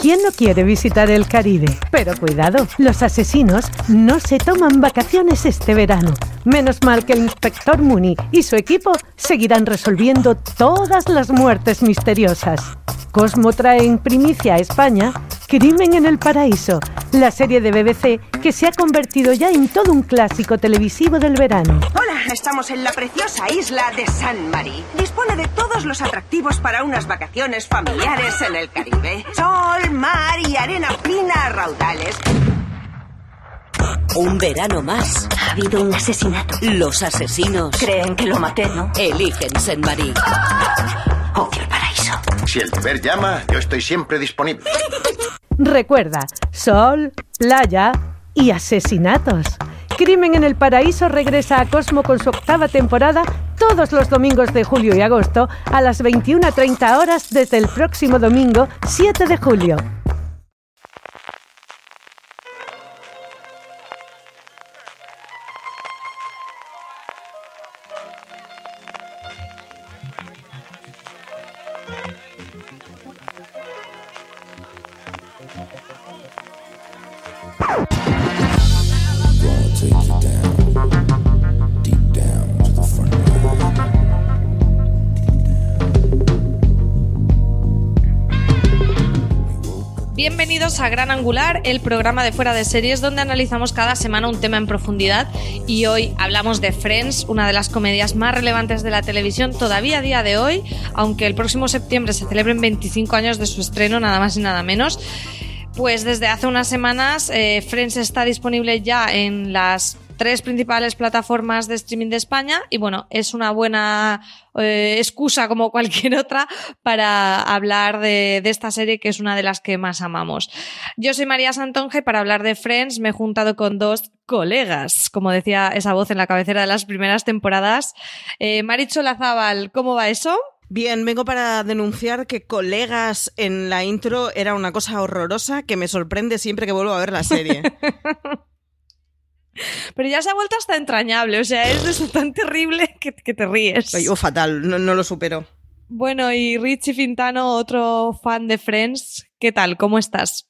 ¿Quién no quiere visitar el Caribe? Pero cuidado, los asesinos no se toman vacaciones este verano. Menos mal que el inspector Mooney y su equipo seguirán resolviendo todas las muertes misteriosas. Cosmo trae en primicia a España Crimen en el Paraíso, la serie de BBC que se ha convertido ya en todo un clásico televisivo del verano. Hola, estamos en la preciosa isla de San Marí. Dispone de todos los atractivos para unas vacaciones familiares en el Caribe. Sol, mar y arena fina a raudales. Un verano más. Ha habido un asesinato. Los asesinos Creen que lo maté, ¿no? eligen Saint Marie. Odio el paraíso. Si el deber llama, yo estoy siempre disponible. Recuerda, sol, playa y asesinatos. Crimen en el Paraíso regresa a Cosmo con su octava temporada todos los domingos de julio y agosto a las 21.30 horas desde el próximo domingo 7 de julio. A Gran Angular, el programa de fuera de series donde analizamos cada semana un tema en profundidad y hoy hablamos de Friends, una de las comedias más relevantes de la televisión todavía a día de hoy, aunque el próximo septiembre se celebren 25 años de su estreno, nada más y nada menos. Pues desde hace unas semanas eh, Friends está disponible ya en las tres principales plataformas de streaming de España y bueno, es una buena eh, excusa como cualquier otra para hablar de, de esta serie que es una de las que más amamos. Yo soy María Santonge para hablar de Friends me he juntado con dos colegas, como decía esa voz en la cabecera de las primeras temporadas. Eh, Maricho Lazábal, ¿cómo va eso? Bien, vengo para denunciar que colegas en la intro era una cosa horrorosa que me sorprende siempre que vuelvo a ver la serie. Pero ya se ha vuelto hasta entrañable, o sea, es de eso tan terrible que, que te ríes. Ay, oh, fatal, no, no lo supero. Bueno, y Richie Fintano, otro fan de Friends, ¿qué tal? ¿Cómo estás?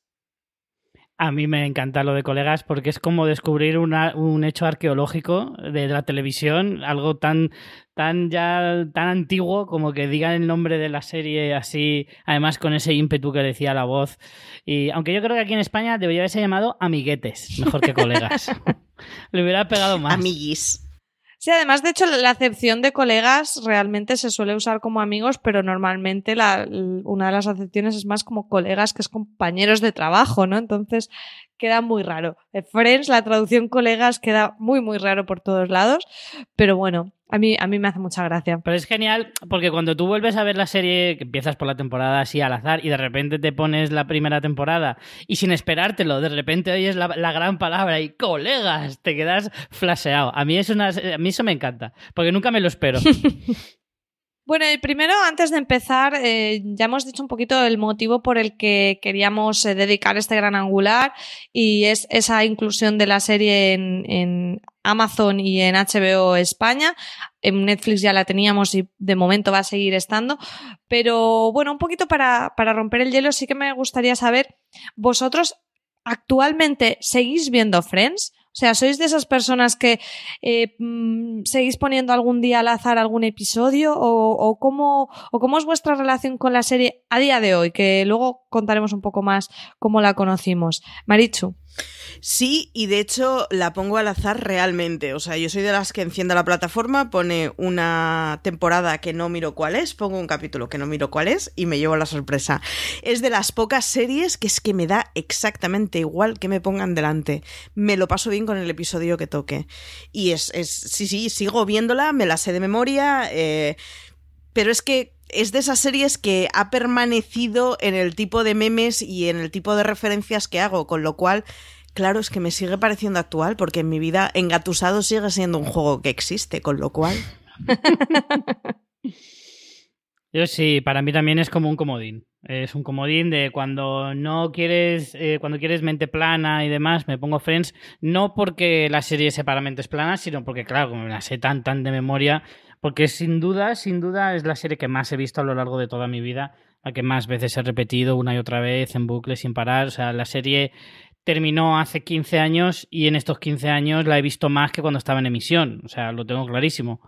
A mí me encanta lo de colegas porque es como descubrir una- un hecho arqueológico de la televisión, algo tan, tan ya tan antiguo como que digan el nombre de la serie así, además con ese ímpetu que decía la voz. Y aunque yo creo que aquí en España debería haberse llamado amiguetes, mejor que colegas. Le hubiera pegado más. Amiguis. Sí, además, de hecho, la acepción de colegas realmente se suele usar como amigos, pero normalmente la, una de las acepciones es más como colegas, que es compañeros de trabajo, ¿no? Entonces queda muy raro. De Friends, la traducción colegas queda muy, muy raro por todos lados, pero bueno, a mí, a mí me hace mucha gracia. Pero es genial porque cuando tú vuelves a ver la serie, que empiezas por la temporada así al azar y de repente te pones la primera temporada y sin esperártelo, de repente oyes la, la gran palabra y colegas, te quedas flasheado. A mí, es una, a mí eso me encanta porque nunca me lo espero. Bueno, y primero, antes de empezar, eh, ya hemos dicho un poquito el motivo por el que queríamos eh, dedicar este gran angular y es esa inclusión de la serie en, en Amazon y en HBO España. En Netflix ya la teníamos y de momento va a seguir estando. Pero bueno, un poquito para, para romper el hielo, sí que me gustaría saber, ¿vosotros actualmente seguís viendo Friends? O sea, ¿sois de esas personas que eh, mm, seguís poniendo algún día al azar algún episodio? ¿O, cómo, ¿O cómo es vuestra relación con la serie a día de hoy? Que luego contaremos un poco más cómo la conocimos. Marichu. Sí, y de hecho la pongo al azar realmente. O sea, yo soy de las que enciende la plataforma, pone una temporada que no miro cuál es, pongo un capítulo que no miro cuál es y me llevo la sorpresa. Es de las pocas series que es que me da exactamente igual que me pongan delante. Me lo paso bien con el episodio que toque. Y es, es sí, sí, sigo viéndola, me la sé de memoria. Eh, pero es que es de esas series que ha permanecido en el tipo de memes y en el tipo de referencias que hago, con lo cual, claro, es que me sigue pareciendo actual, porque en mi vida Engatusado sigue siendo un juego que existe, con lo cual... Yo sí, para mí también es como un comodín. Es un comodín de cuando no quieres, eh, cuando quieres mente plana y demás, me pongo Friends, no porque la serie sepa mentes planas, sino porque, claro, como me la sé tan, tan de memoria, porque sin duda, sin duda es la serie que más he visto a lo largo de toda mi vida, la que más veces he repetido una y otra vez en bucle sin parar. O sea, la serie terminó hace 15 años y en estos 15 años la he visto más que cuando estaba en emisión. O sea, lo tengo clarísimo.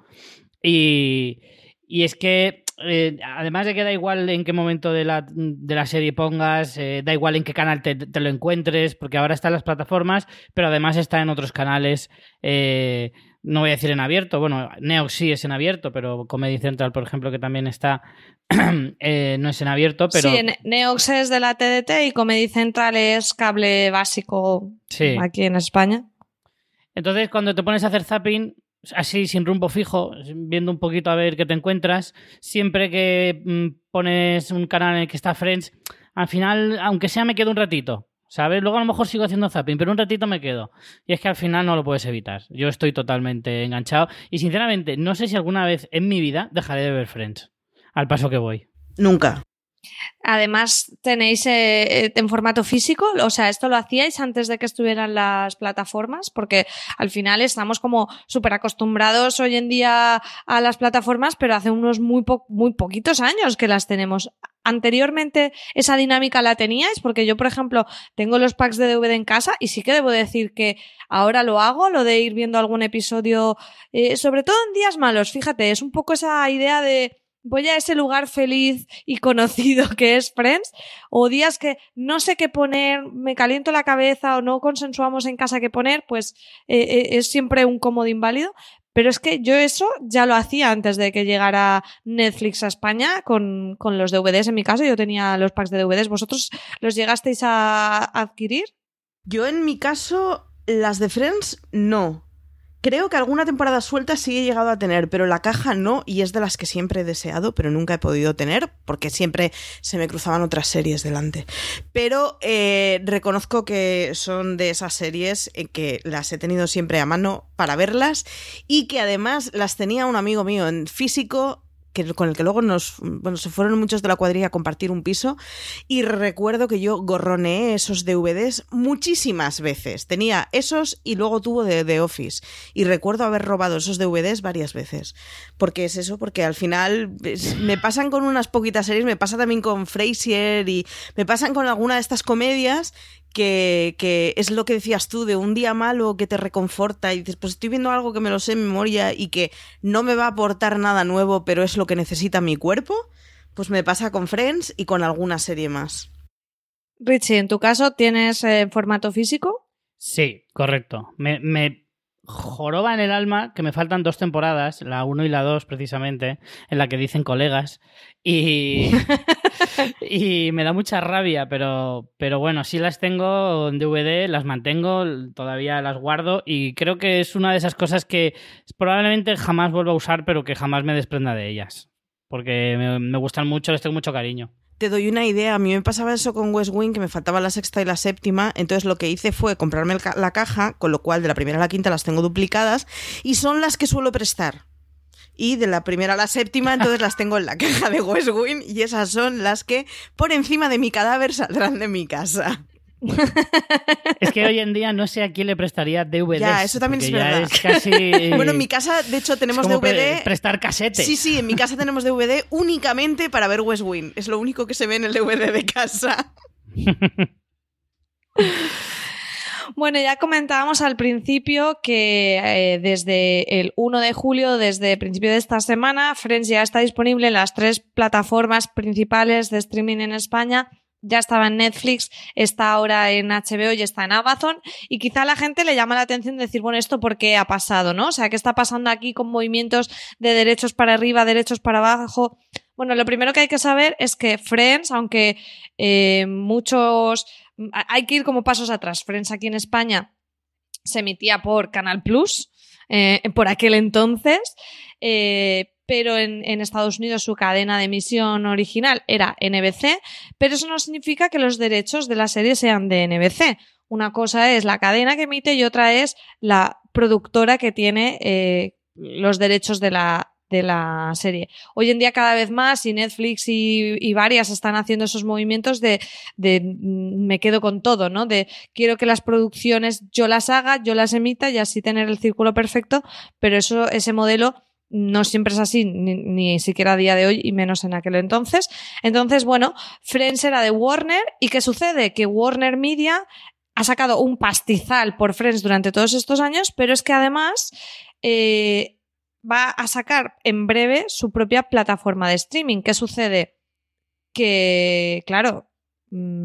Y, y es que eh, además de que da igual en qué momento de la, de la serie pongas, eh, da igual en qué canal te, te, lo encuentres, porque ahora está en las plataformas, pero además está en otros canales. Eh, no voy a decir en abierto, bueno, Neox sí es en abierto, pero Comedy Central, por ejemplo, que también está, eh, no es en abierto, pero... Sí, Neox es de la TDT y Comedy Central es cable básico sí. aquí en España. Entonces, cuando te pones a hacer zapping, así sin rumbo fijo, viendo un poquito a ver qué te encuentras, siempre que mm, pones un canal en el que está Friends, al final, aunque sea me quedo un ratito, ¿Sabes? Luego a lo mejor sigo haciendo zapping, pero un ratito me quedo. Y es que al final no lo puedes evitar. Yo estoy totalmente enganchado. Y sinceramente, no sé si alguna vez en mi vida dejaré de ver Friends. Al paso que voy. Nunca. Además, tenéis eh, en formato físico, o sea, esto lo hacíais antes de que estuvieran las plataformas, porque al final estamos como súper acostumbrados hoy en día a las plataformas, pero hace unos muy, po muy poquitos años que las tenemos. Anteriormente esa dinámica la teníais, porque yo, por ejemplo, tengo los packs de DVD en casa y sí que debo decir que ahora lo hago, lo de ir viendo algún episodio, eh, sobre todo en días malos, fíjate, es un poco esa idea de voy a ese lugar feliz y conocido que es Friends, o días que no sé qué poner, me caliento la cabeza o no consensuamos en casa qué poner, pues eh, eh, es siempre un cómodo inválido. Pero es que yo eso ya lo hacía antes de que llegara Netflix a España con, con los DVDs. En mi caso, yo tenía los packs de DVDs. ¿Vosotros los llegasteis a adquirir? Yo en mi caso, las de Friends, no. Creo que alguna temporada suelta sí he llegado a tener, pero la caja no, y es de las que siempre he deseado, pero nunca he podido tener, porque siempre se me cruzaban otras series delante. Pero eh, reconozco que son de esas series en que las he tenido siempre a mano para verlas, y que además las tenía un amigo mío en físico que, con el que luego nos, bueno, se fueron muchos de la cuadrilla a compartir un piso y recuerdo que yo gorroneé esos DVDs muchísimas veces. Tenía esos y luego tuvo de Office y recuerdo haber robado esos DVDs varias veces. porque es eso? Porque al final me pasan con unas poquitas series, me pasa también con Frasier y me pasan con alguna de estas comedias que, que, es lo que decías tú, de un día malo que te reconforta y dices, pues estoy viendo algo que me lo sé en memoria y que no me va a aportar nada nuevo, pero es lo que necesita mi cuerpo, pues me pasa con Friends y con alguna serie más. Richie, ¿en tu caso tienes eh, formato físico? Sí, correcto. Me, me, joroba en el alma que me faltan dos temporadas, la 1 y la 2 precisamente, en la que dicen colegas. Y, y me da mucha rabia, pero, pero bueno, sí las tengo en DVD, las mantengo, todavía las guardo y creo que es una de esas cosas que probablemente jamás vuelva a usar, pero que jamás me desprenda de ellas. Porque me, me gustan mucho, les tengo mucho cariño te doy una idea. A mí me pasaba eso con West Wing, que me faltaba la sexta y la séptima. Entonces lo que hice fue comprarme la caja, con lo cual de la primera a la quinta las tengo duplicadas y son las que suelo prestar. Y de la primera a la séptima, entonces las tengo en la caja de West Wing y esas son las que por encima de mi cadáver saldrán de mi casa. Es que hoy en día no sé a quién le prestaría DVD. Ya, eso también es verdad. Es casi... Bueno, en mi casa, de hecho, tenemos es como DVD. Pre prestar casetes. Sí, sí, en mi casa tenemos DVD únicamente para ver West Wing. Es lo único que se ve en el DVD de casa. Bueno, ya comentábamos al principio que eh, desde el 1 de julio, desde el principio de esta semana, Friends ya está disponible en las tres plataformas principales de streaming en España ya estaba en Netflix, está ahora en HBO y está en Amazon. Y quizá a la gente le llama la atención decir, bueno, ¿esto por qué ha pasado? ¿No? O sea, ¿qué está pasando aquí con movimientos de derechos para arriba, derechos para abajo? Bueno, lo primero que hay que saber es que Friends, aunque eh, muchos. Hay que ir como pasos atrás. Friends aquí en España se emitía por Canal Plus, eh, por aquel entonces. Eh, pero en, Estados Unidos su cadena de emisión original era NBC, pero eso no significa que los derechos de la serie sean de NBC. Una cosa es la cadena que emite y otra es la productora que tiene eh, los derechos de la, de la serie. Hoy en día cada vez más y Netflix y, y varias están haciendo esos movimientos de, de, mm, me quedo con todo, ¿no? De quiero que las producciones yo las haga, yo las emita y así tener el círculo perfecto, pero eso, ese modelo no siempre es así, ni, ni, siquiera a día de hoy y menos en aquel entonces. Entonces, bueno, Friends era de Warner y ¿qué sucede? Que Warner Media ha sacado un pastizal por Friends durante todos estos años, pero es que además eh, va a sacar en breve su propia plataforma de streaming. ¿Qué sucede? Que, claro,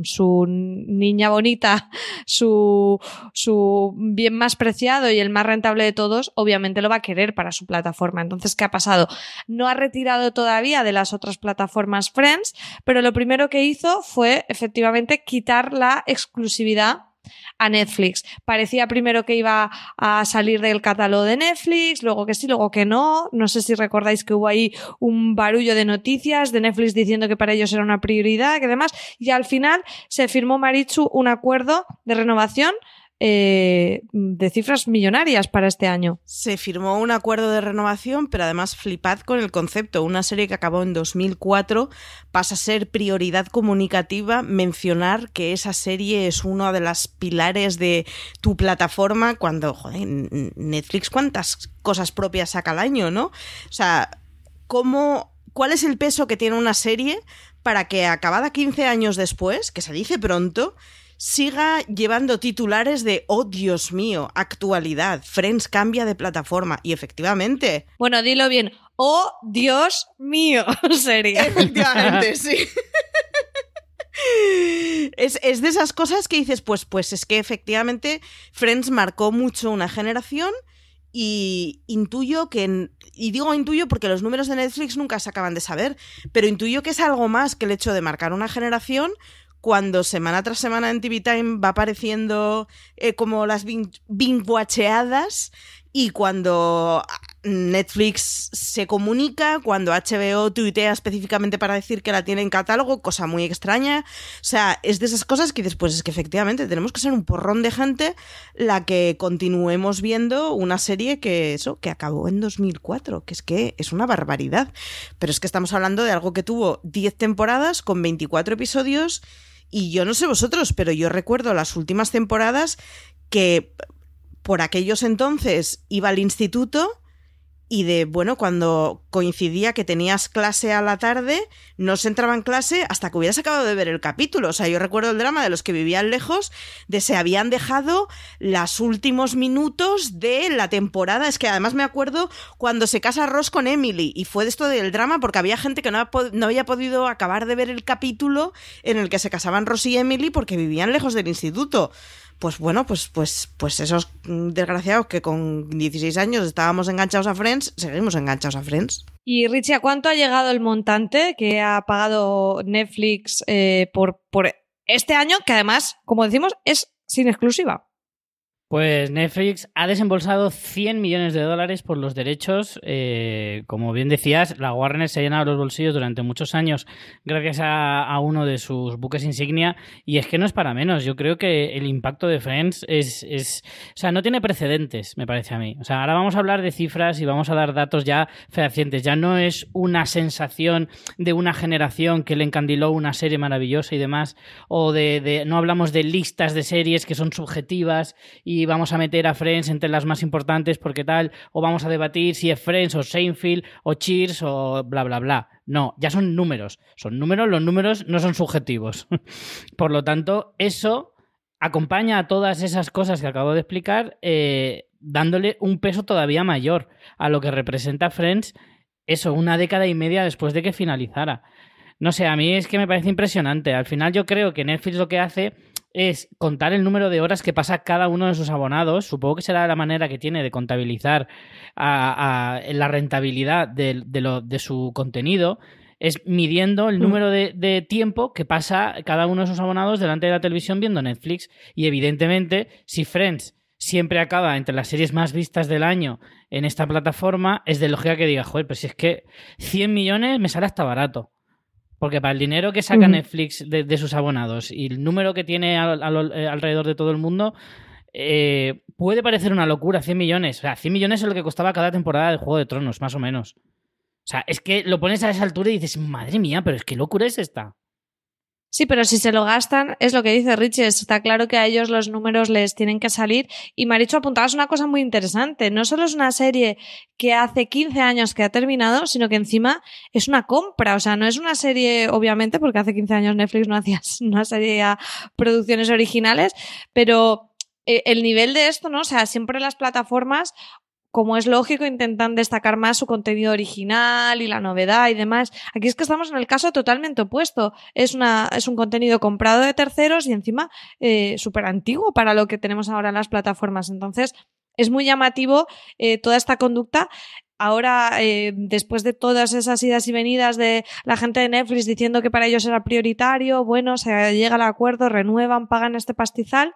su niña bonita, su, su bien más preciado y el más rentable de todos, obviamente lo va a querer para su plataforma. Entonces, ¿qué ha pasado? No ha retirado todavía de las otras plataformas Friends, pero lo primero que hizo fue efectivamente quitar la exclusividad a Netflix. Parecía primero que iba a salir del catálogo de Netflix, luego que sí, luego que no. No sé si recordáis que hubo ahí un barullo de noticias de Netflix diciendo que para ellos era una prioridad, que demás. Y al final se firmó Marichu un acuerdo de renovación eh, de cifras millonarias para este año. Se firmó un acuerdo de renovación, pero además flipad con el concepto. Una serie que acabó en 2004 pasa a ser prioridad comunicativa mencionar que esa serie es uno de las pilares de tu plataforma cuando, joder, Netflix cuántas cosas propias saca al año, ¿no? O sea, ¿cómo, ¿cuál es el peso que tiene una serie para que acabada 15 años después, que se dice pronto, siga llevando titulares de, oh Dios mío, actualidad, Friends cambia de plataforma. Y efectivamente. Bueno, dilo bien. Oh Dios mío, sería. Efectivamente, sí. Es, es, de esas cosas que dices, pues, pues es que efectivamente Friends marcó mucho una generación y intuyo que, y digo intuyo porque los números de Netflix nunca se acaban de saber, pero intuyo que es algo más que el hecho de marcar una generación cuando semana tras semana en TV Time va apareciendo eh, como las binge-watcheadas y cuando Netflix se comunica, cuando HBO tuitea específicamente para decir que la tiene en catálogo, cosa muy extraña. O sea, es de esas cosas que después es que efectivamente tenemos que ser un porrón de gente la que continuemos viendo una serie que eso, que acabó en 2004, que es que es una barbaridad. Pero es que estamos hablando de algo que tuvo 10 temporadas con 24 episodios y yo no sé vosotros, pero yo recuerdo las últimas temporadas que por aquellos entonces iba al instituto y de, bueno, cuando coincidía que tenías clase a la tarde, no se entraba en clase hasta que hubieras acabado de ver el capítulo. O sea, yo recuerdo el drama de los que vivían lejos, de se habían dejado los últimos minutos de la temporada. Es que además me acuerdo cuando se casa Ross con Emily, y fue de esto del drama porque había gente que no, no había podido acabar de ver el capítulo en el que se casaban Ross y Emily porque vivían lejos del instituto pues bueno, pues, pues, pues esos desgraciados que con 16 años estábamos enganchados a Friends, seguimos enganchados a Friends. Y Richie, ¿a cuánto ha llegado el montante que ha pagado Netflix eh, por, por este año? Que además, como decimos, es sin exclusiva. Pues Netflix ha desembolsado 100 millones de dólares por los derechos. Eh, como bien decías, la Warner se ha llenado los bolsillos durante muchos años gracias a, uno de sus buques insignia. Y es que no es para menos. Yo creo que el impacto de Friends es. O sea, no tiene precedentes, me parece a mí. O sea, ahora vamos a hablar de cifras y vamos a dar datos ya fehacientes. Ya no es una sensación de una generación que le encandiló una serie maravillosa y demás. O de no hablamos de listas de series que son subjetivas y y vamos a meter a Friends entre las más importantes porque tal, o vamos a debatir si es Friends o Seinfeld o Cheers o bla, bla, bla. No, ya son números. Son números, los números no son subjetivos. Por lo tanto, eso acompaña a todas esas cosas que acabo de explicar, eh, dándole un peso todavía mayor a lo que representa Friends, eso, una década y media después de que finalizara. No sé, a mí es que me parece impresionante. Al final yo creo que Netflix lo que hace es contar el número de horas que pasa cada uno de sus abonados. Supongo que será la manera que tiene de contabilizar a, a la rentabilidad de, de, lo, de, su contenido. Es midiendo el número de, de, tiempo que pasa cada uno de sus abonados delante de la televisión viendo Netflix. Y evidentemente, si Friends siempre acaba entre las series más vistas del año en esta plataforma, es de lógica que diga, joder, pero si es que 100 millones me sale hasta barato. Porque para el dinero que saca Netflix de, sus abonados y el número que tiene alrededor de todo el mundo, eh, puede parecer una locura, 100 millones. O sea, 100 millones es lo que costaba cada temporada de Juego de Tronos, más o menos. O sea, es que lo pones a esa altura y dices, madre mía, pero es que locura es esta. Sí, pero si se lo gastan, es lo que dice Richie, está claro que a ellos los números les tienen que salir. Y Maricho, apuntabas una cosa muy interesante. No solo es una serie que hace 15 años que ha terminado, sino que encima es una compra. O sea, no es una serie, obviamente, porque hace 15 años Netflix no hacía una serie producciones originales, pero eh, el nivel de esto, ¿no? O sea, siempre las plataformas como es lógico, intentan destacar más su contenido original y la novedad y demás. Aquí es que estamos en el caso totalmente opuesto. Es, una, es un contenido comprado de terceros y encima eh, súper antiguo para lo que tenemos ahora en las plataformas. Entonces, es muy llamativo eh, toda esta conducta. Ahora, eh, después de todas esas idas y venidas de la gente de Netflix diciendo que para ellos era prioritario, bueno, se llega al acuerdo, renuevan, pagan este pastizal.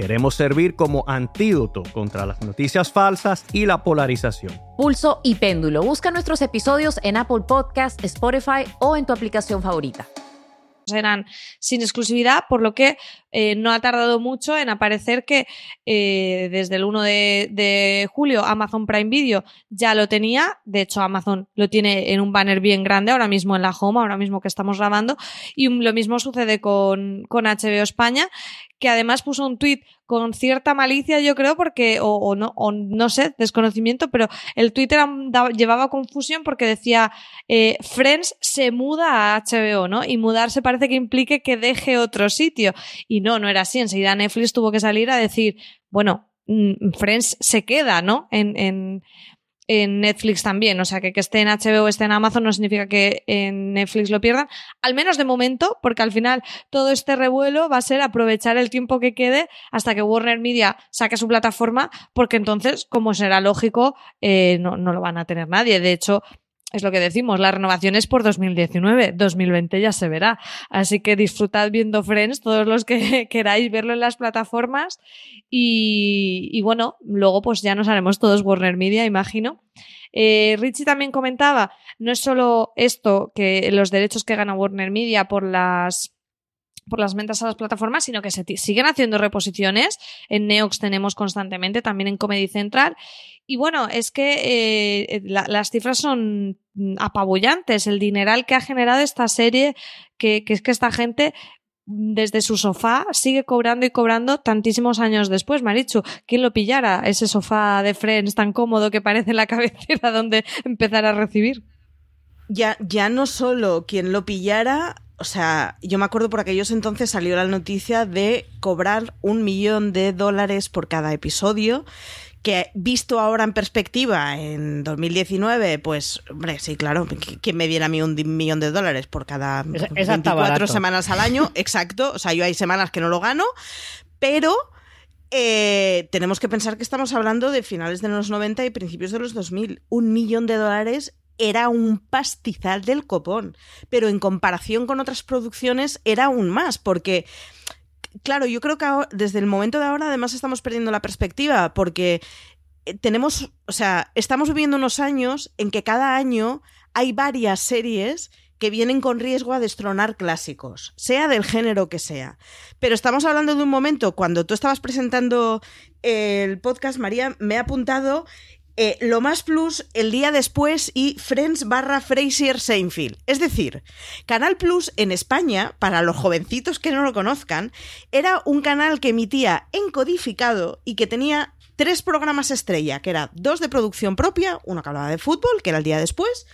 Queremos servir como antídoto contra las noticias falsas y la polarización. Pulso y péndulo. Busca nuestros episodios en Apple Podcast, Spotify o en tu aplicación favorita eran sin exclusividad, por lo que eh, no ha tardado mucho en aparecer que eh, desde el 1 de, julio Amazon Prime Video ya lo tenía. De hecho, Amazon lo tiene en un banner bien grande ahora mismo en la home, ahora mismo que estamos grabando. Y lo mismo sucede con, con HBO España, que además puso un tuit con cierta malicia, yo creo, porque, o, no, o no sé, desconocimiento, pero el Twitter llevaba confusión porque decía eh, Friends se muda a HBO, ¿no? Y mudarse parece que implique que deje otro sitio. Y no, no era así. Enseguida Netflix tuvo que salir a decir, bueno, mm, Friends se queda, ¿no? En, en, en Netflix también. O sea, que esté en HBO o esté en Amazon no significa que en Netflix lo pierdan. Al menos de momento, porque al final todo este revuelo va a ser aprovechar el tiempo que quede hasta que Warner Media saque su plataforma, porque entonces, como será lógico, eh, no, no lo van a tener nadie. De hecho, es lo que decimos, la renovación es por 2019, 2020 ya se verá. Así que disfrutad viendo Friends, todos los que queráis verlo en las plataformas. Y, bueno, luego pues ya nos haremos todos Warner Media, imagino. Eh, Richie también comentaba, no es solo esto, que los derechos que gana Warner Media por las por las ventas a las plataformas, sino que se siguen haciendo reposiciones. En Neox tenemos constantemente, también en Comedy Central. Y bueno, es que eh, eh, las cifras son apabullantes. El dineral que ha generado esta serie, que, es que esta gente desde su sofá sigue cobrando y cobrando tantísimos años después, Marichu. ¿Quién lo pillara? Ese sofá de Friends tan cómodo que parece la cabecera donde empezar a recibir. Ya, ya no solo quien lo pillara, o sea, yo me acuerdo por aquellos entonces salió la noticia de cobrar un millón de dólares por cada episodio que visto ahora en perspectiva, en 2019, pues, hombre, sí, claro, ¿quién me diera a mí un millón de dólares por cada 24 semanas al año? Exacto, o sea, yo hay semanas que no lo gano, pero... Eh, tenemos que pensar que estamos hablando de finales de los 90 y principios de los 2000. Un millón de dólares era un pastizal del copón, pero en comparación con otras producciones era aún más, porque claro, yo creo que desde el momento de ahora además estamos perdiendo la perspectiva porque eh, tenemos, o sea, estamos viviendo unos años en que cada año hay varias series que vienen con riesgo a destronar clásicos, sea del género que sea. Pero estamos hablando de un momento, cuando tú estabas presentando el podcast, María, me he apuntado eh, lo más plus el día después y Friends barra Frasier Seinfeld. Es decir, Canal Plus en España, para los jovencitos que no lo conozcan, era un canal que emitía en codificado y que tenía tres programas estrella, que eran dos de producción propia, uno que hablaba de fútbol, que era el día después,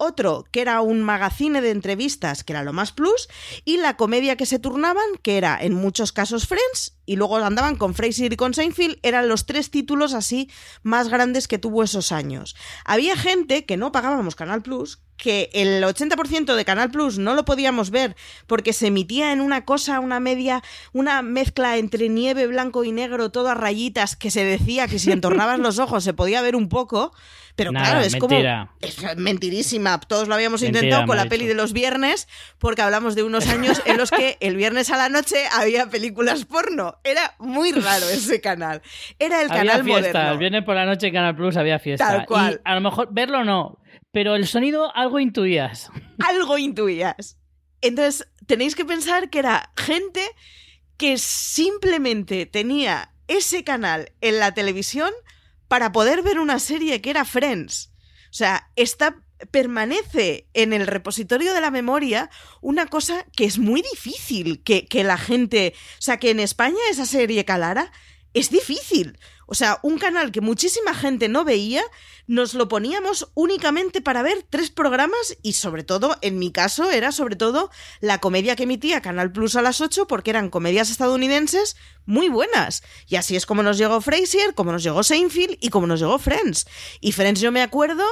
otro que era un magazine de entrevistas, que era lo más plus, y la comedia que se turnaban, que era en muchos casos Friends, y luego andaban con Frasier y con Seinfeld, eran los tres títulos así más grandes que tuvo esos años. Había gente que no pagábamos Canal Plus, que el 80% de Canal Plus no lo podíamos ver porque se emitía en una cosa, una media, una mezcla entre nieve blanco y negro, todo a rayitas, que se decía que si entornabas los ojos se podía ver un poco. Pero Nada, claro, es mentira. como. Es mentirísima. Todos lo habíamos Mentira, intentado con la peli de los viernes, porque hablamos de unos años en los que el viernes a la noche había películas porno. Era muy raro ese canal. Era el había canal fiesta, moderno. el viernes por la noche en Canal Plus había fiesta. Tal cual. Y a lo mejor verlo no, pero el sonido algo intuías. algo intuías. Entonces, tenéis que pensar que era gente que simplemente tenía ese canal en la televisión para poder ver una serie que era Friends. O sea, está permanece en el repositorio de la memoria una cosa que es muy difícil que, que la gente... O sea, que en España esa serie calara es difícil. O sea, un canal que muchísima gente no veía, nos lo poníamos únicamente para ver tres programas y sobre todo, en mi caso, era sobre todo la comedia que emitía Canal Plus a las 8 porque eran comedias estadounidenses muy buenas. Y así es como nos llegó Frasier, como nos llegó Seinfeld y como nos llegó Friends. Y Friends yo me acuerdo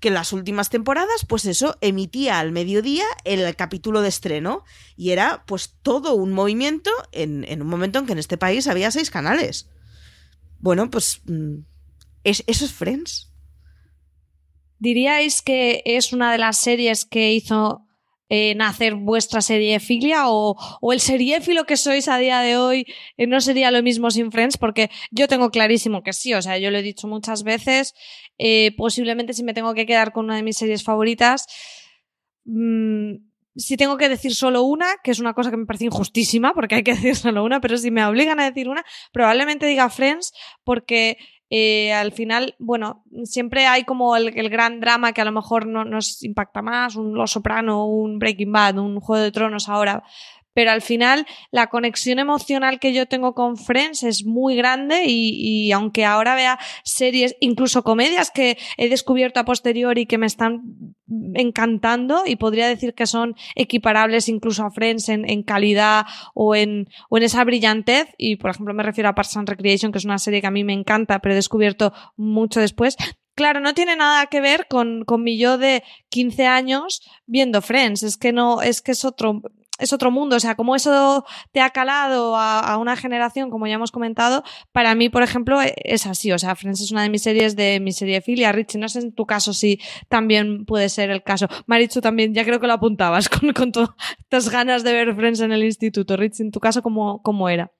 que en las últimas temporadas, pues eso, emitía al mediodía el capítulo de estreno y era pues todo un movimiento en, en un momento en que en este país había seis canales. Bueno, pues mm, es, eso es Friends. ¿Diríais que es una de las series que hizo eh, nacer vuestra seriefilia o, o el seriéfilo que sois a día de hoy eh, no sería lo mismo sin Friends? Porque yo tengo clarísimo que sí, o sea, yo lo he dicho muchas veces, eh, posiblemente si me tengo que quedar con una de mis series favoritas, mm, si tengo que decir solo una, que es una cosa que me parece injustísima, porque hay que decir solo una, pero si me obligan a decir una, probablemente diga Friends, porque eh, al final, bueno, siempre hay como el, gran drama que a lo mejor no nos impacta más, un Los Soprano, un Breaking Bad, un Juego de Tronos ahora. Pero al final la conexión emocional que yo tengo con Friends es muy grande y, y aunque ahora vea series, incluso comedias que he descubierto a posteriori que me están encantando y podría decir que son equiparables incluso a Friends en, en calidad o en, o en esa brillantez y por ejemplo me refiero a Parks and Recreation que es una serie que a mí me encanta pero he descubierto mucho después Claro, no tiene nada que ver con, con mi yo de 15 años viendo Friends. Es que no, es que es otro, es otro mundo. O sea, como eso te ha calado a, una generación, como ya hemos comentado, para mí, por ejemplo, es así. O sea, Friends es una de mis series de mi serie filia. Richie, no sé en tu caso si también puede ser el caso. Marichu también, ya creo que lo apuntabas con, con todas estas ganas de ver Friends en el instituto. Richie, en tu caso, ¿cómo, cómo era?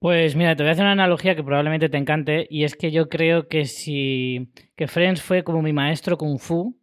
Pues mira, te voy a hacer una analogía que probablemente te encante y es que yo creo que si que Friends fue como mi maestro kung fu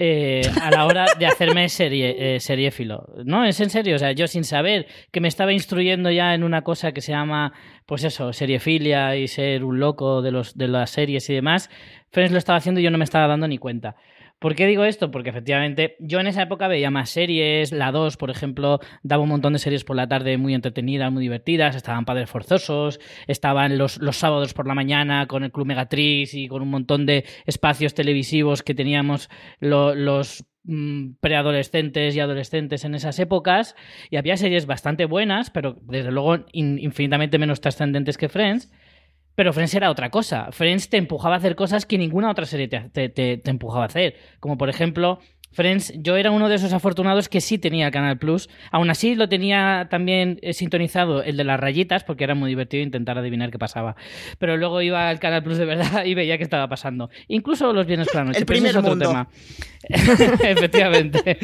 eh, a la hora de hacerme serie, eh, seriéfilo. No, es en serio, o sea, yo sin saber que me estaba instruyendo ya en una cosa que se llama, pues eso, seriefilia y ser un loco de, los, de las series y demás, Friends lo estaba haciendo y yo no me estaba dando ni cuenta. ¿Por qué digo esto? Porque efectivamente yo en esa época veía más series, la 2, por ejemplo, daba un montón de series por la tarde muy entretenidas, muy divertidas, estaban Padres Forzosos, estaban los, los sábados por la mañana con el Club Megatrix y con un montón de espacios televisivos que teníamos lo, los mm, preadolescentes y adolescentes en esas épocas y había series bastante buenas, pero desde luego in, infinitamente menos trascendentes que Friends. Pero Friends era otra cosa. Friends te empujaba a hacer cosas que ninguna otra serie te, te, te, te, empujaba a hacer. Como por ejemplo, Friends, yo era uno de esos afortunados que sí tenía Canal Plus. Aún así lo tenía también eh, sintonizado el de las rayitas, porque era muy divertido intentar adivinar qué pasaba. Pero luego iba al Canal Plus de verdad y veía qué estaba pasando. Incluso los viernes por la noche. El primer pero eso es mundo. otro tema. Efectivamente.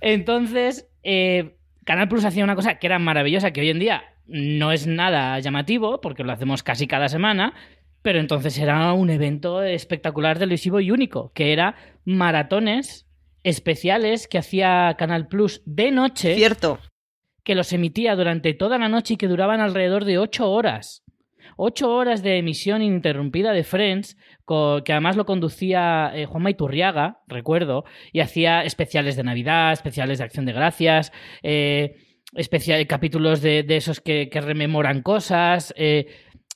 Entonces, eh, Canal Plus hacía una cosa que era maravillosa, que hoy en día no es nada llamativo, porque lo hacemos casi cada semana, pero entonces era un evento espectacular, televisivo y único, que era maratones especiales que hacía Canal Plus de noche. Cierto. Que los emitía durante toda la noche y que duraban alrededor de ocho horas. Ocho horas de emisión ininterrumpida de Friends, que además lo conducía eh, Juan Maiturriaga, recuerdo, y hacía especiales de Navidad, especiales de Acción de Gracias, eh, capítulos de, esos que, rememoran cosas. Eh,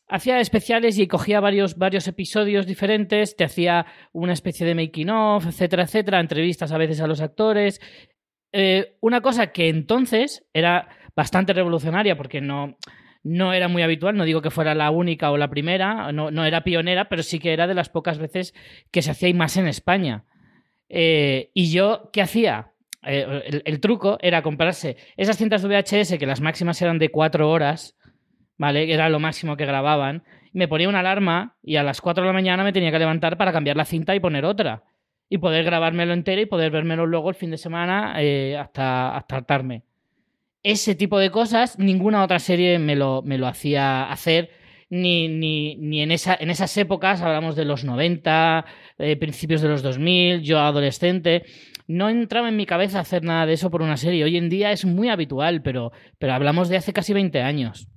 hacía especiales y cogía varios, varios episodios diferentes, te hacía una especie de making of, etcétera, etcétera, entrevistas a veces a los actores. una cosa que entonces era bastante revolucionaria porque no, no era muy habitual, no digo que fuera la única o la primera, no, no era pionera, pero sí que era de las pocas veces que se hacía y más en España. Eh, y yo, ¿qué hacía? Eh, el, truco era comprarse esas cintas de VHS, que las máximas eran de cuatro horas, ¿vale? Era lo máximo que grababan. Me ponía una alarma y a las cuatro de la mañana me tenía que levantar para cambiar la cinta y poner otra. Y poder grabármelo entero y poder vérmelo luego el fin de semana eh, hasta, hasta hartarme ese tipo de cosas ninguna otra serie me lo, me lo hacía hacer. Ni, ni, ni en, esa, en esas épocas, hablamos de los 90, eh, principios de los 2000, yo adolescente, no entraba en mi cabeza hacer nada de eso por una serie. Hoy en día es muy habitual, pero, pero hablamos de hace casi 20 años.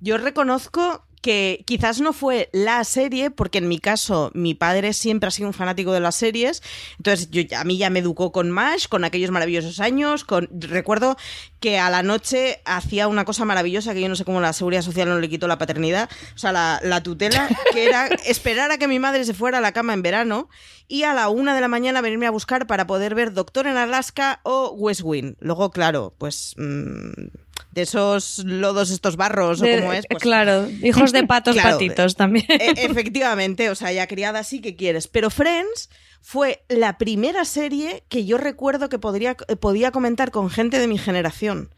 Yo reconozco que quizás no fue la serie, porque en mi caso mi padre siempre ha sido un fanático de las series, entonces yo, a mí ya me educó con MASH, con aquellos maravillosos años, con recuerdo que a la noche hacía una cosa maravillosa que yo no sé cómo la seguridad social no le quitó la paternidad, o sea, la, la tutela, que era esperar a que mi madre se fuera a la cama en verano y a la una de la mañana venirme a buscar para poder ver Doctor en Alaska o West Wing. Luego, claro, pues... Mmm, de esos lodos, estos barros o como es. Pues, claro, hijos de patos, patitos también. E, efectivamente, o sea, ya criada así que quieres. Pero Friends fue la primera serie que yo recuerdo que podría, eh, podía comentar con gente de mi generación.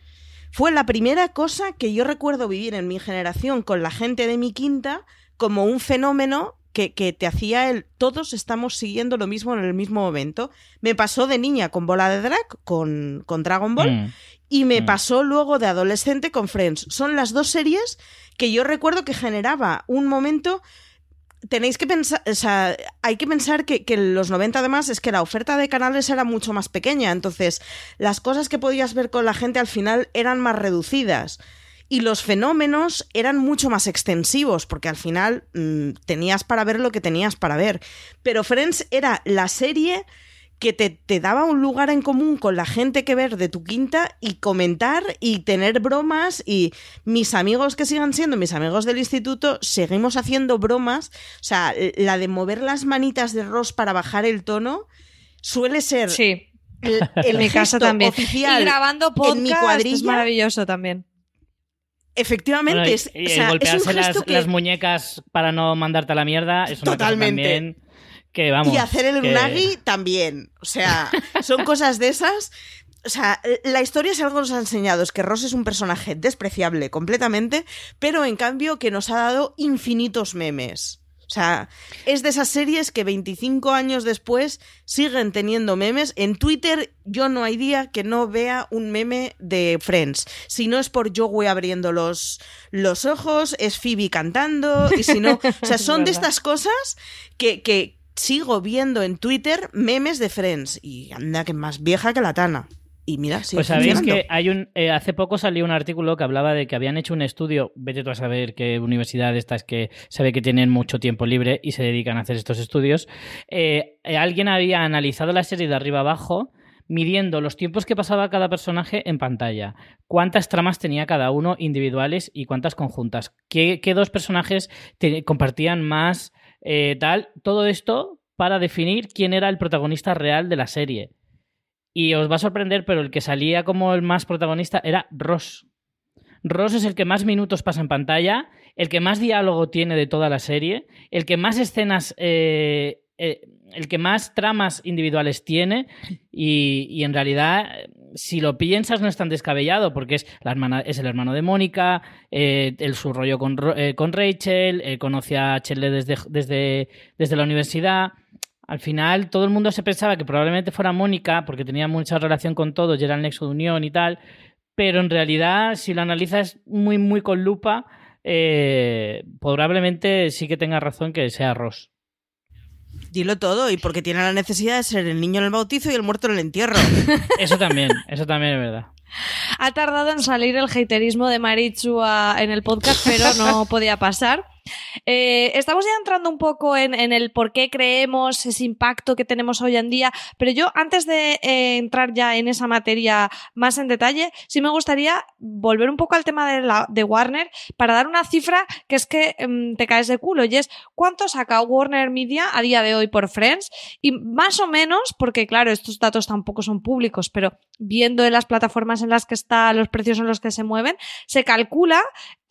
Fue la primera cosa que yo recuerdo vivir en mi generación con la gente de mi quinta como un fenómeno que, te hacía el todos estamos siguiendo lo mismo en el mismo momento. Me pasó de niña con Bola de Drag, con, con Dragon Ball, mm. Y me mm. pasó luego de adolescente con Friends. Son las dos series que yo recuerdo que generaba un momento tenéis que pensar, o sea, hay que pensar que, en los 90 además es que la oferta de canales era mucho más pequeña, entonces las cosas que podías ver con la gente al final eran más reducidas y los fenómenos eran mucho más extensivos porque al final mm, tenías para ver lo que tenías para ver, pero Friends era la serie que te, daba un lugar en común con la gente que ver de tu quinta y comentar y tener bromas y mis amigos que sigan siendo mis amigos del instituto, seguimos haciendo bromas. O sea, la de mover las manitas de Ross para bajar el tono suele ser... Sí. en mi casa también. Oficial y grabando podcast en mi cuadrilla. es maravilloso también. Efectivamente, es, golpearse las, muñecas para no mandarte a la mierda es una Totalmente. también y hacer el unagi también. O sea, son cosas de esas. O sea, la historia es algo que nos ha enseñado, es que Ross es un personaje despreciable completamente, pero en cambio que nos ha dado infinitos memes. O sea, es de esas series que 25 años después siguen teniendo memes. En Twitter yo no hay día que no vea un meme de Friends. Si no es por Joey abriendo los, los ojos, es Phoebe cantando, y si no... O sea, son de estas cosas que, que, sigo viendo en Twitter memes de Friends y anda que más vieja que la Tana. Y mira, sí. Pues sabéis que hay un. Eh, hace poco salió un artículo que hablaba de que habían hecho un estudio. Vete tú a saber qué universidad esta es que sabe que tienen mucho tiempo libre y se dedican a hacer estos estudios. Eh, eh, alguien había analizado la serie de arriba abajo, midiendo los tiempos que pasaba cada personaje en pantalla, cuántas tramas tenía cada uno individuales y cuántas conjuntas, qué, dos personajes compartían más eh, tal, todo esto para definir quién era el protagonista real de la serie. Y os va a sorprender, pero el que salía como el más protagonista era Ross. Ross es el que más minutos pasa en pantalla, el que más diálogo tiene de toda la serie, el que más escenas eh, eh, el que más tramas individuales tiene y, en realidad, si lo piensas, no es tan descabellado porque es, la hermana, es el hermano de Mónica, eh, el, su rollo con, eh, Rachel, conoce a Chelle desde, desde, desde la universidad. Al final, todo el mundo se pensaba que probablemente fuera Mónica porque tenía mucha relación con todos y era el nexo de unión y tal, pero en realidad, si lo analizas muy, muy con lupa, probablemente sí que tenga razón que sea Ross. Dilo todo, y porque tiene la necesidad de ser el niño en el bautizo y el muerto en el entierro. Eso también, eso también es verdad. Ha tardado en salir el haterismo de Marichu en el podcast, pero no podía pasar. Eh, estamos ya entrando un poco en, el por qué creemos ese impacto que tenemos hoy en día, pero yo antes de eh, entrar ya en esa materia más en detalle, sí me gustaría volver un poco al tema de, la, de Warner para dar una cifra que es que em, te caes de culo y es cuánto saca Warner Media a día de hoy por Friends y más o menos, porque claro, estos datos tampoco son públicos, pero viendo en las plataformas en las que está, los precios en los que se mueven, se calcula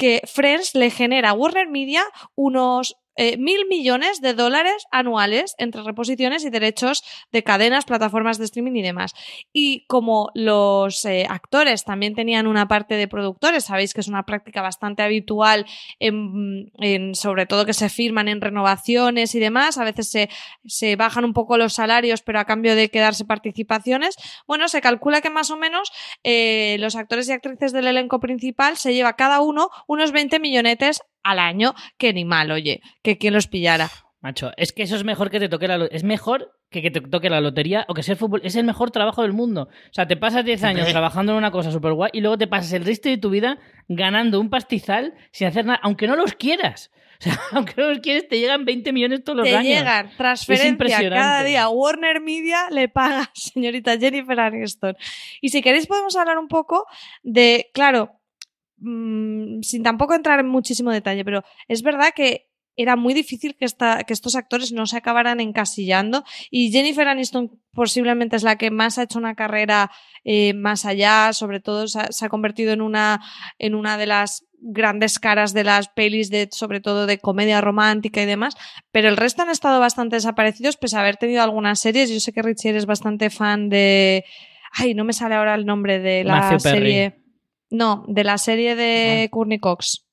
que Friends le genera a Warner Media unos eh, mil millones de dólares anuales entre reposiciones y derechos de cadenas, plataformas de streaming y demás. Y como los eh, actores también tenían una parte de productores, sabéis que es una práctica bastante habitual, en, sobre todo que se firman en renovaciones y demás, a veces se, se bajan un poco los salarios, pero a cambio de quedarse participaciones. Bueno, se calcula que más o menos eh, los actores y actrices del elenco principal se lleva cada uno unos 20 millonetes al año, que ni mal, oye, que quien los pillara. Macho, es que eso es mejor que te toque la es mejor que que te toque la lotería o que ser fútbol, es el mejor trabajo del mundo. O sea, te pasas 10 años trabajando en una cosa súper guay y luego te pasas el resto de tu vida ganando un pastizal sin hacer nada, aunque no los quieras. O sea, aunque no los quieres, te llegan 20 millones todos los Te años. llegan transferencia impresionante. cada día. Warner Media le paga, señorita Jennifer Aniston. Y si queréis podemos hablar un poco de, claro, mm, sin tampoco entrar en muchísimo detalle, pero es verdad que era muy difícil que, esta, que estos actores no se acabaran encasillando y Jennifer Aniston posiblemente es la que más ha hecho una carrera eh, más allá, sobre todo se ha, se ha convertido en una, en una de las grandes caras de las pelis de sobre todo de comedia romántica y demás, pero el resto han estado bastante desaparecidos pese a haber tenido algunas series. Yo sé que Richie eres bastante fan de ay, no me sale ahora el nombre de la Matthew Perry. No, de la serie de Courtney Cox.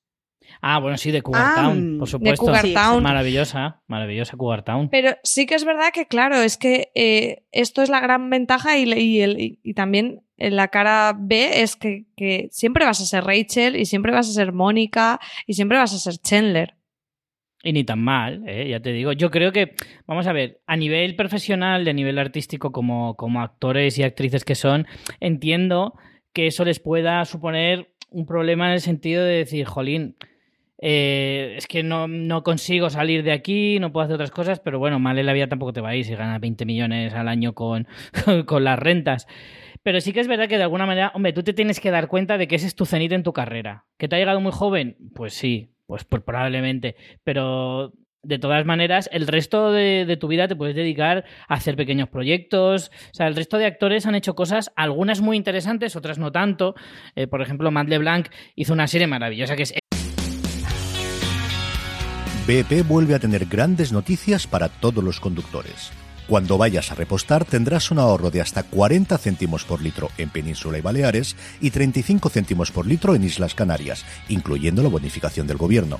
Ah, bueno, sí, de Cougar Ah, Town, por de supuesto. Cougar Sí, Town. Maravillosa, maravillosa Cougar Town. Pero sí que es verdad que, claro, es que eh, esto es la gran ventaja y, y, el- y- y también en la cara B es que, que siempre vas a ser Rachel y siempre vas a ser Mónica y siempre vas a ser Chandler. Y ni tan mal, ¿eh? ya te digo. Yo creo que, vamos a ver, a nivel profesional a nivel artístico, como, como actores y actrices que son, entiendo que eso les pueda suponer un problema en el sentido de decir, jolín, eh, es que no, no consigo salir de aquí, no puedo hacer otras cosas, pero bueno, mal en la vida tampoco te va a ir ganas 20 millones al año con, con las rentas. Pero sí que es verdad que de alguna manera, hombre, tú te tienes que dar cuenta de que ese es tu cenit en tu carrera. ¿Que te ha llegado muy joven? Pues sí, pues, pues probablemente. Pero de todas maneras, el resto de, de tu vida te puedes dedicar a hacer pequeños proyectos. O sea, el resto de actores han hecho cosas, algunas muy interesantes, otras no tanto. Eh, por ejemplo, Matt LeBlanc hizo una serie maravillosa que es BP vuelve a tener grandes noticias para todos los conductores. Cuando vayas a repostar tendrás un ahorro de hasta 40 céntimos por litro en Península y Baleares y 35 céntimos por litro en Islas Canarias, incluyendo la bonificación del gobierno.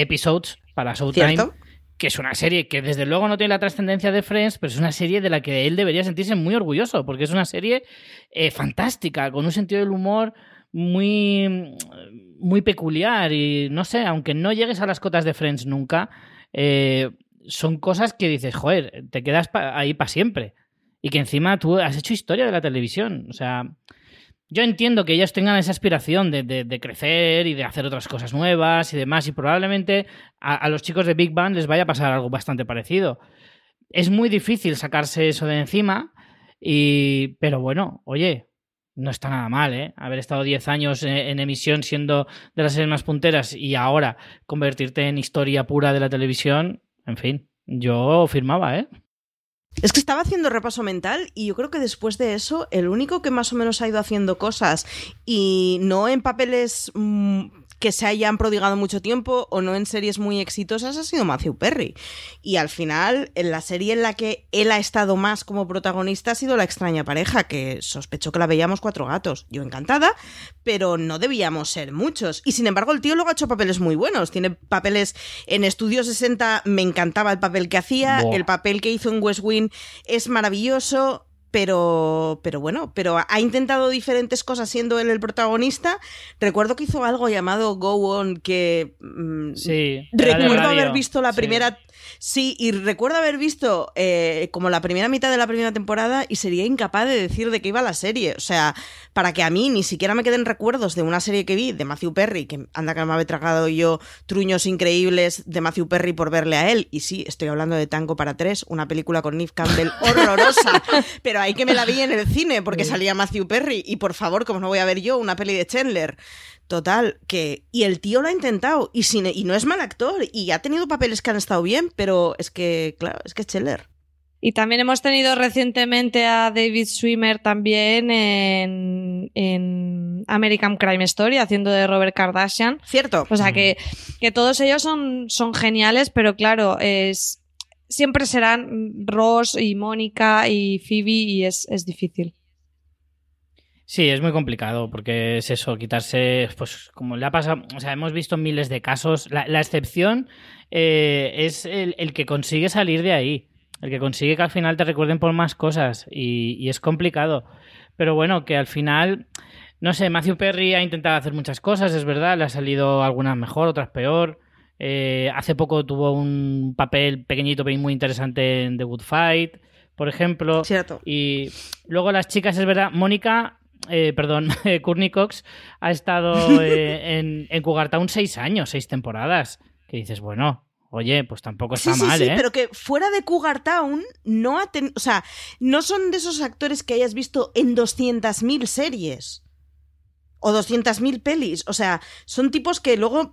Episodes para Showtime, ¿Cierto? que es una serie que desde luego no tiene la trascendencia de Friends, pero es una serie de la que él debería sentirse muy orgulloso, porque es una serie eh, fantástica, con un sentido del humor muy, muy peculiar y no sé, aunque no llegues a las cotas de Friends nunca, eh, son cosas que dices, joder, te quedas pa- ahí para siempre. Y que encima tú has hecho historia de la televisión. O sea, yo entiendo que ellos tengan esa aspiración de, crecer y de hacer otras cosas nuevas y demás, y probablemente a, los chicos de Big Bang les vaya a pasar algo bastante parecido. Es muy difícil sacarse eso de encima, y, pero bueno, oye, no está nada mal, ¿eh? Haber estado 10 años en, en, emisión siendo de las series más punteras y ahora convertirte en historia pura de la televisión, en fin, yo firmaba, ¿eh? Es que estaba haciendo repaso mental y yo creo que después de eso, el único que más o menos ha ido haciendo cosas y no en papeles mmm, que se hayan prodigado mucho tiempo o no en series muy exitosas ha sido Matthew Perry. Y al final, en la serie en la que él ha estado más como protagonista ha sido La extraña pareja, que sospecho que la veíamos cuatro gatos. Yo encantada, pero no debíamos ser muchos. Y sin embargo, el tío luego ha hecho papeles muy buenos. Tiene papeles en Estudio 60, me encantaba el papel que hacía, el papel que hizo en West Wing es maravilloso pero, pero bueno, pero ha intentado diferentes cosas siendo él el protagonista. Recuerdo que hizo algo llamado Go On que mm, sí, recuerdo haber visto la primera sí. y recuerdo haber visto eh, como la primera mitad de la primera temporada y sería incapaz de decir de qué iba la serie. O sea, para que a mí ni siquiera me queden recuerdos de una serie que vi de Matthew Perry, que anda que me había tragado yo truños increíbles de Matthew Perry por verle a él. Y sí, estoy hablando de Tango para tres, una película con Neve Campbell horrorosa, pero ahí que me la vi en el cine porque salía Matthew Perry y por favor, como no voy a ver yo una peli de Chandler. Total, que y el tío lo ha intentado y, sin, y no es mal actor y ha tenido papeles que han estado bien, pero es que, claro, es que es Chandler. Y también hemos tenido recientemente a David Swimmer también en, en, American Crime Story, haciendo de Robert Kardashian. Cierto. O sea que, que todos ellos son, son geniales, pero claro, es, siempre serán Ross y Mónica y Phoebe y es, es, difícil. Sí, es muy complicado porque es eso, quitarse, pues como le ha pasado, o sea, hemos visto miles de casos, la, la excepción eh, es el, el, que consigue salir de ahí, el que consigue que al final te recuerden por más cosas y, y es complicado, pero bueno, que al final... No sé, Matthew Perry ha intentado hacer muchas cosas, es verdad, le ha salido algunas mejor, otras peor. Eh, hace poco tuvo un papel pequeñito pero muy interesante en The Good Fight, por ejemplo. Cierto. Y luego las chicas, es verdad, Mónica, eh, perdón, Courtney Cox ha estado eh, en, en Cougartown seis años, seis temporadas. Que dices, bueno, Oye, pues tampoco está sí, sí, mal, sí, ¿eh? pero que fuera de Cougar Town no ha tenido... O sea, no son de esos actores que hayas visto en 200.000 series. O 200.000 pelis. O sea, son tipos que luego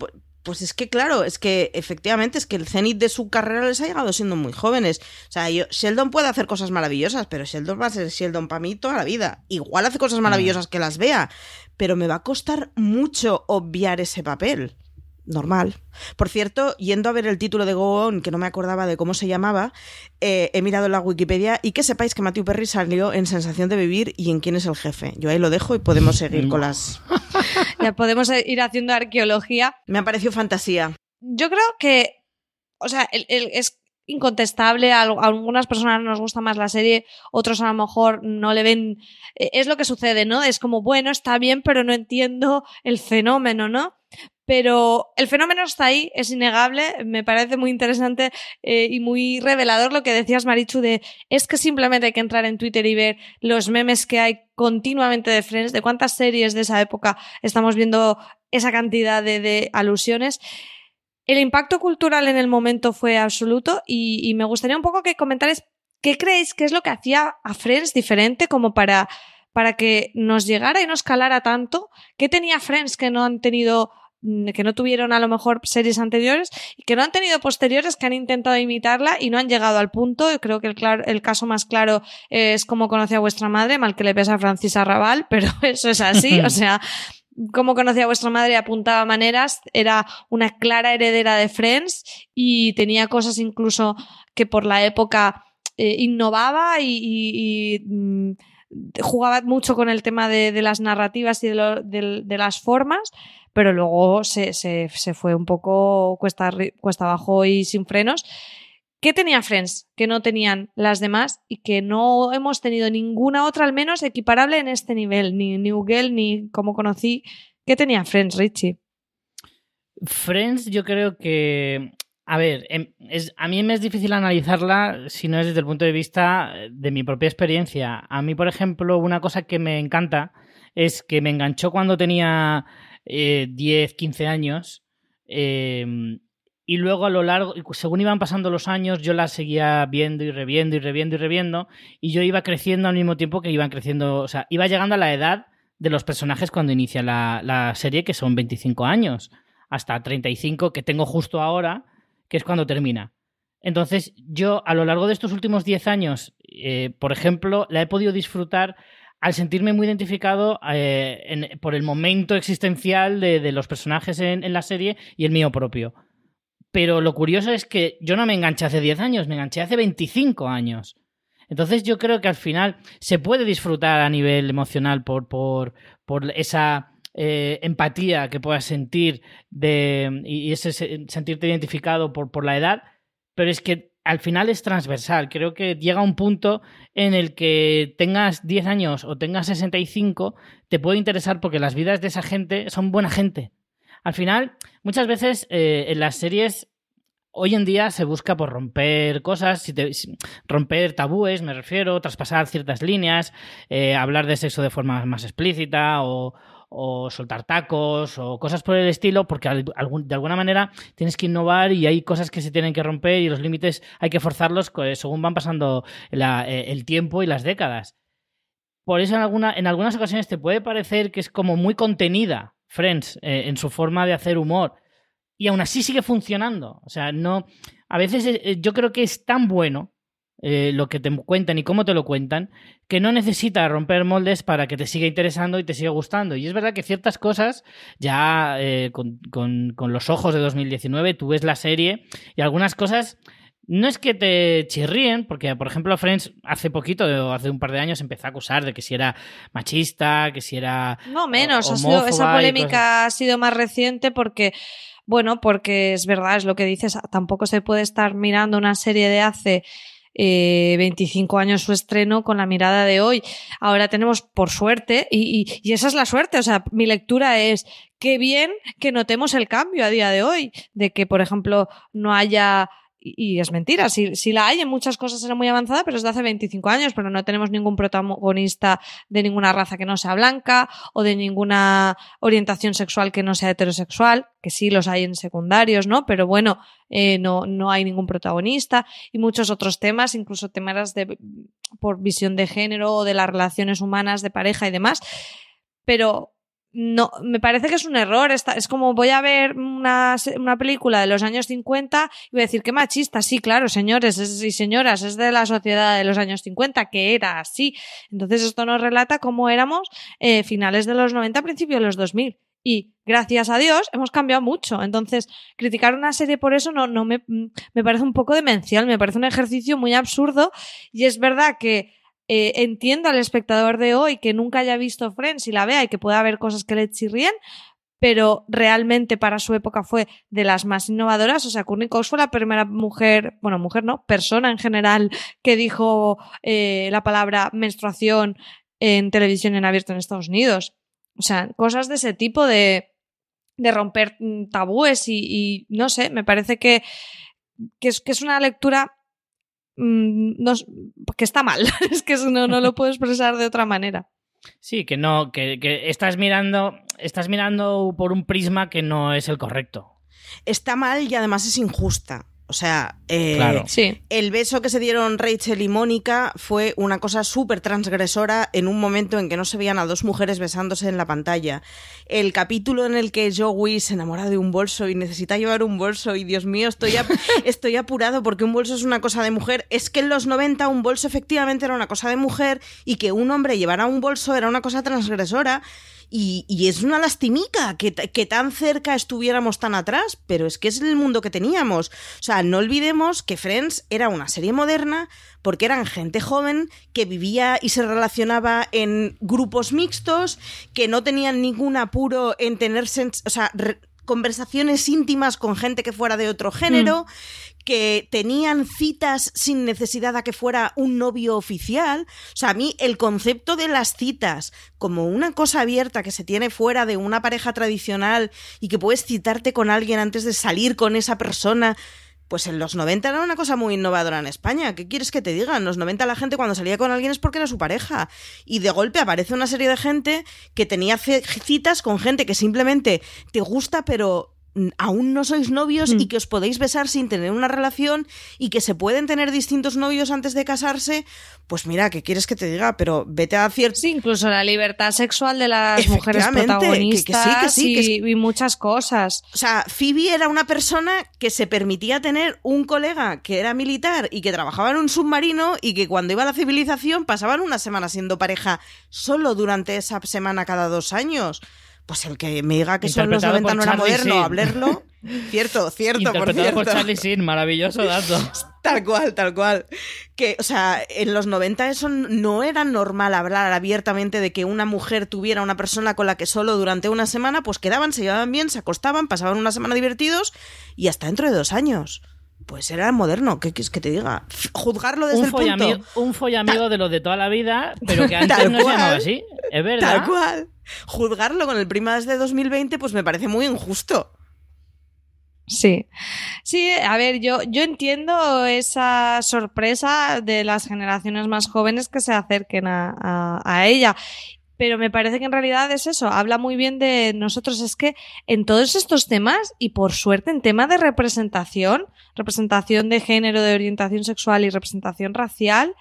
pues es que claro, es que efectivamente es que el cenit de su carrera les ha llegado siendo muy jóvenes. O sea, yo, Sheldon puede hacer cosas maravillosas, pero Sheldon va a ser Sheldon para mí toda la vida. Igual hace cosas maravillosas que las vea, pero me va a costar mucho obviar ese papel normal. Por cierto, yendo a ver el título de Go On, que no me acordaba de cómo se llamaba, eh, he mirado en la Wikipedia y que sepáis que Matthew Perry salió en Sensación de Vivir y en Quién es el jefe. Yo ahí lo dejo y podemos seguir con las... ya podemos ir haciendo arqueología. Me ha parecido fantasía. Yo creo que, o sea, el, el, es incontestable. A, algunas personas nos gusta más la serie, otros a lo mejor no le ven. Eh, es lo que sucede, ¿no? Es como, bueno, está bien, pero no entiendo el fenómeno, ¿no? Pero el fenómeno está ahí, es innegable. Me parece muy interesante eh, y muy revelador lo que decías, Marichu, de es que simplemente hay que entrar en Twitter y ver los memes que hay continuamente de Friends, de cuántas series de esa época estamos viendo esa cantidad de, alusiones. El impacto cultural en el momento fue absoluto y, y me gustaría un poco que comentarais qué creéis que es lo que hacía a Friends diferente como para, para que nos llegara y nos calara tanto. ¿Qué tenía Friends que no han tenido que no tuvieron a lo mejor series anteriores y que no han tenido posteriores que han intentado imitarla y no han llegado al punto. Creo que el, claro, el caso más claro es cómo conoce a vuestra madre, mal que le pesa a Francis Arrabal, pero eso es así. o sea, cómo conocía a vuestra madre apuntaba maneras, era una clara heredera de Friends y tenía cosas incluso que por la época eh, innovaba y, mm, jugaba mucho con el tema de, de las narrativas y de, lo, de, las formas, pero luego se, se, se fue un poco cuesta, cuesta abajo y sin frenos. ¿Qué tenía Friends que no tenían las demás y que no hemos tenido ninguna otra, al menos equiparable en este nivel? Ni New Girl, ni como conocí. ¿Qué tenía Friends, Richie? Friends, yo creo que. A ver, em, es, a mí me es difícil analizarla si no es desde el punto de vista de mi propia experiencia. A mí, por ejemplo, una cosa que me encanta es que me enganchó cuando tenía eh, 10, 15 años. eh, y luego a lo largo, según iban pasando los años, yo la seguía viendo y reviendo y reviendo y reviendo. Y yo iba creciendo al mismo tiempo que iban creciendo. O sea, iba llegando a la edad de los personajes cuando inicia la, la serie, que son 25 años. Hasta 35, que tengo justo ahora, que es cuando termina. Entonces, yo a lo largo de estos últimos 10 años, eh, por ejemplo, la he podido disfrutar al sentirme muy identificado eh, por el momento existencial de, los personajes en, la serie y el mío propio. Pero lo curioso es que yo no me enganché hace 10 años, me enganché hace 25 años. Entonces yo creo que al final se puede disfrutar a nivel emocional por, por, por esa eh, empatía que puedas sentir de, y ese se- sentirte identificado por, por la edad, pero es que al final es transversal. Creo que llega un punto en el que tengas 10 años o tengas 65, te puede interesar porque las vidas de esa gente son buena gente. Al final, muchas veces eh, en las series hoy en día se busca por romper cosas, si te- romper tabúes, me refiero, traspasar ciertas líneas, eh, hablar de sexo de forma más explícita o, o soltar tacos o cosas por el estilo, porque de alguna manera tienes que innovar y hay cosas que se tienen que romper y los límites hay que forzarlos co- según van pasando eh, el tiempo y las décadas. Por eso en, alguna, en algunas ocasiones te puede parecer que es como muy contenida Friends eh, en su forma de hacer humor y aún así sigue funcionando. O sea, no. A veces eh, yo creo que es tan bueno eh, lo que te cuentan y cómo te lo cuentan que no necesita romper moldes para que te siga interesando y te siga gustando. Y es verdad que ciertas cosas, ya eh, con, con- con los ojos de 2019, tú ves la serie y algunas cosas. No es que te chirríen, porque por ejemplo Friends hace poquito, hace un par de años, empezó a acusar de que si era machista, que si era No menos, ha sido- esa polémica ha sido más reciente porque, bueno, porque es verdad, es lo que dices, tampoco se puede estar mirando una serie de hace eh, 25 años su estreno con la mirada de hoy. Ahora tenemos, por suerte, y, y- y esa es la suerte, o sea, mi lectura es qué bien que notemos el cambio a día de hoy, de que, por ejemplo, no haya y es mentira, si, si la hay en muchas cosas era muy avanzada, pero es de hace 25 años, pero no tenemos ningún protagonista de ninguna raza que no sea blanca o de ninguna orientación sexual que no sea heterosexual, que sí los hay en secundarios, ¿no? Pero bueno, eh, no, no hay ningún protagonista y muchos otros temas, incluso temas de, por visión de género o de las relaciones humanas de pareja y demás. Pero no, me parece que es un error. Es como voy a ver una, una película de los años 50 y voy a decir, qué machista. Sí, claro, señores es- y señoras, es de la sociedad de los años 50, que era así. Entonces esto nos relata cómo éramos eh, finales de los 90, principios de los 2000. Y gracias a Dios hemos cambiado mucho. Entonces, criticar una serie por eso no, no me, me parece un poco demencial, me parece un ejercicio muy absurdo. Y es verdad que eh, entiendo al espectador de hoy que nunca haya visto Friends y la vea y que pueda haber cosas que le chirríen, pero realmente para su época fue de las más innovadoras. O sea, Courtney Cox fue la primera mujer, bueno, mujer no, persona en general que dijo eh, la palabra menstruación en televisión en abierto en Estados Unidos. O sea, cosas de ese tipo de, de romper tabúes y, y no sé, me parece que, que, es, que es una lectura mm, no que está mal. es que eso no, no lo puedo expresar de otra manera. Sí, que no, que, que estás mirando, estás mirando por un prisma que no es el correcto. Está mal y además es injusta. O sea, eh, Claro. Sí. el beso que se dieron Rachel y Mónica fue una cosa súper transgresora en un momento en que no se veían a dos mujeres besándose en la pantalla. El capítulo en el que Joey se enamora de un bolso y necesita llevar un bolso y Dios mío, estoy, ap- estoy apurado porque un bolso es una cosa de mujer. Es que en los 90 un bolso efectivamente era una cosa de mujer y que un hombre llevara un bolso era una cosa transgresora. Y, es una lastimica que, tan cerca estuviéramos tan atrás, pero es que es el mundo que teníamos. O sea, no olvidemos que Friends era una serie moderna porque eran gente joven que vivía y se relacionaba en grupos mixtos, que no tenían ningún apuro en tener o sea, conversaciones íntimas con gente que fuera de otro género, que tenían citas sin necesidad a que fuera un novio oficial. O sea, a mí el concepto de las citas como una cosa abierta que se tiene fuera de una pareja tradicional y que puedes citarte con alguien antes de salir con esa persona Pues en los 90 era una cosa muy innovadora en España. ¿Qué quieres que te diga? En los 90 la gente cuando salía con alguien es porque era su pareja. Y de golpe aparece una serie de gente que tenía citas con gente que simplemente te gusta, pero aún no sois novios y que os podéis besar sin tener una relación y que se pueden tener distintos novios antes de casarse, pues mira, ¿qué quieres que te diga? Pero vete a cierto... Sí, incluso la libertad sexual de las mujeres protagonistas sí, que sí, y, muchas cosas. O sea, Phoebe era una persona que se permitía tener un colega que era militar y que trabajaba en un submarino y que cuando iba a la civilización pasaban una semana siendo pareja solo durante esa semana cada dos años. Pues el que me diga que son los 90 no era moderno, hablarlo. Cierto, cierto, por cierto. por Charlie Sin, maravilloso dato. Tal cual, tal cual. Que, o sea, en los 90 eso no era normal hablar abiertamente de que una mujer tuviera una persona con la que solo durante una semana, pues quedaban, se llevaban bien, se acostaban, pasaban una semana divertidos y hasta dentro de dos años. Pues era moderno, ¿qué quieres que te diga? Juzgarlo desde un el punto... Un follamigo de los de toda la vida, pero que antes no se llamaba así. Es verdad. Tal cual juzgarlo con el Primas de 2020, pues me parece muy injusto. Sí, sí, a ver, yo, yo entiendo esa sorpresa de las generaciones más jóvenes que se acerquen a, a, ella, pero me parece que en realidad es eso, habla muy bien de nosotros, es que en todos estos temas, y por suerte en tema de representación, representación de género, de orientación sexual y representación racial,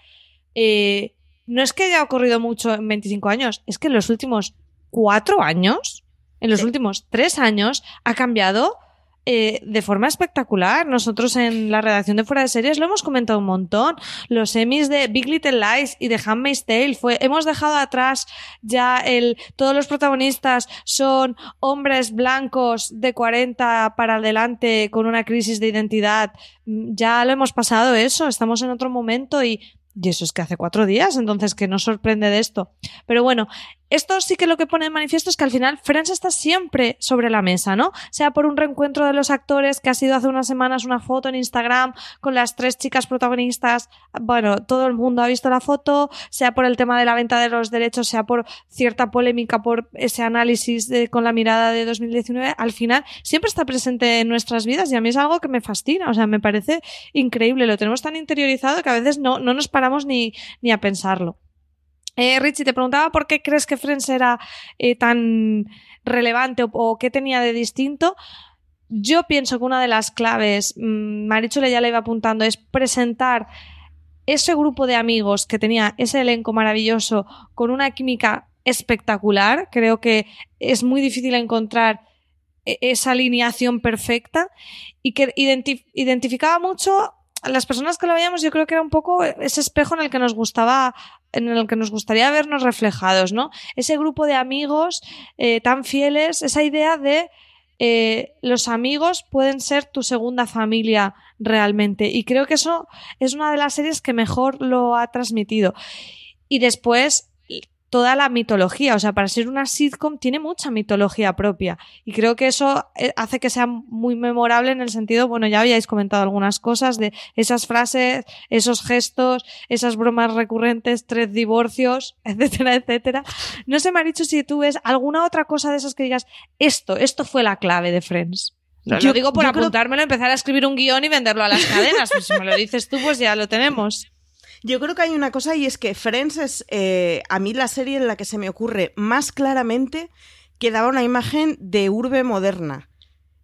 eh, no es que haya ocurrido mucho en 25 años, es que en los últimos cuatro años, en los últimos tres años, ha cambiado eh, de forma espectacular. Nosotros en la redacción de Fuera de Series lo hemos comentado un montón. Los Emmys de Big Little Lies y de Handmaid's Tale fue, hemos dejado atrás ya el, todos los protagonistas son hombres blancos de 40 para adelante con una crisis de identidad. Ya lo hemos pasado eso, estamos en otro momento y y eso es que hace cuatro días, entonces que no sorprende de esto. Pero bueno, esto sí que lo que pone en manifiesto es que al final Friends está siempre sobre la mesa, ¿no? Sea por un reencuentro de los actores que ha sido hace unas semanas una foto en Instagram con las tres chicas protagonistas. Bueno, todo el mundo ha visto la foto, sea por el tema de la venta de los derechos, sea por cierta polémica por ese análisis de, con la mirada de 2019. Al final siempre está presente en nuestras vidas y a mí es algo que me fascina. O sea, me parece increíble. Lo tenemos tan interiorizado que a veces no, no nos paramos ni, ni a pensarlo. Eh, Richie, te preguntaba por qué crees que Friends era eh, tan relevante o, qué tenía de distinto. Yo pienso que una de las claves, mmm, Marichule ya le iba apuntando, es presentar ese grupo de amigos que tenía ese elenco maravilloso con una química espectacular. Creo que es muy difícil encontrar e, esa alineación perfecta y que identificaba mucho las personas que lo veíamos. Yo creo que era un poco ese espejo en el que nos gustaba en el que nos gustaría vernos reflejados, ¿no? Ese grupo de amigos eh, tan fieles, esa idea de eh, los amigos pueden ser tu segunda familia realmente. Y creo que eso es una de las series que mejor lo ha transmitido. Y después, toda la mitología. O sea, para ser una sitcom tiene mucha mitología propia. Y creo que eso eh, hace que sea muy memorable en el sentido, bueno, ya habíais comentado algunas cosas de esas frases, esos gestos, esas bromas recurrentes, tres divorcios, etcétera, etcétera. No sé, dicho si tú ves alguna otra cosa de esas que digas, esto, esto fue la clave de Friends. Yo, lo digo por apuntármelo, empezar a escribir un guion y venderlo a las cadenas. Pues si me lo dices tú, pues ya lo tenemos. Yo creo que hay una cosa y es que Friends es eh, a mí la serie en la que se me ocurre más claramente que daba una imagen de urbe moderna.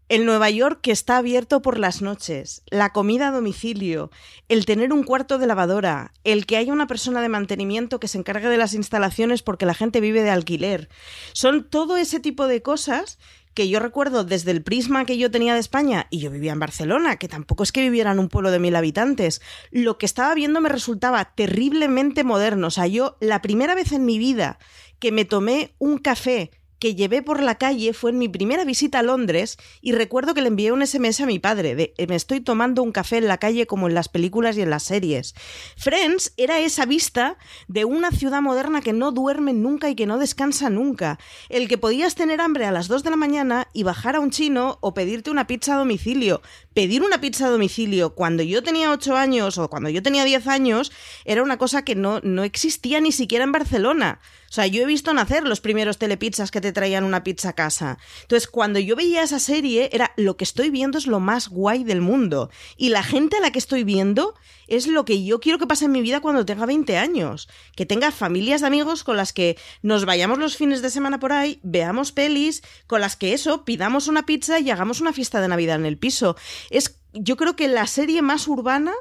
El Nueva York que está abierto por las noches, la comida a domicilio, el tener un cuarto de lavadora, el que haya una persona de mantenimiento que se encargue de las instalaciones porque la gente vive de alquiler. Son todo ese tipo de cosas que yo recuerdo desde el prisma que yo tenía de España, y yo vivía en Barcelona, que tampoco es que viviera en un pueblo de mil habitantes, lo que estaba viendo me resultaba terriblemente moderno. O sea, yo la primera vez en mi vida que me tomé un café que llevé por la calle fue en mi primera visita a Londres y recuerdo que le envié un SMS a mi padre de me estoy tomando un café en la calle como en las películas y en las series. Friends era esa vista de una ciudad moderna que no duerme nunca y que no descansa nunca, el que podías tener hambre a las 2 de la mañana y bajar a un chino o pedirte una pizza a domicilio, pedir una pizza a domicilio cuando yo tenía 8 años o cuando yo tenía 10 años era una cosa que no, no existía ni siquiera en Barcelona. O sea, yo he visto nacer los primeros telepizzas que te traían una pizza a casa. Entonces, cuando yo veía esa serie, era lo que estoy viendo es lo más guay del mundo. Y la gente a la que estoy viendo es lo que yo quiero que pase en mi vida cuando tenga 20 años. Que tenga familias de amigos con las que nos vayamos los fines de semana por ahí, veamos pelis, con las que eso, pidamos una pizza y hagamos una fiesta de Navidad en el piso. Es, yo creo que la serie más urbana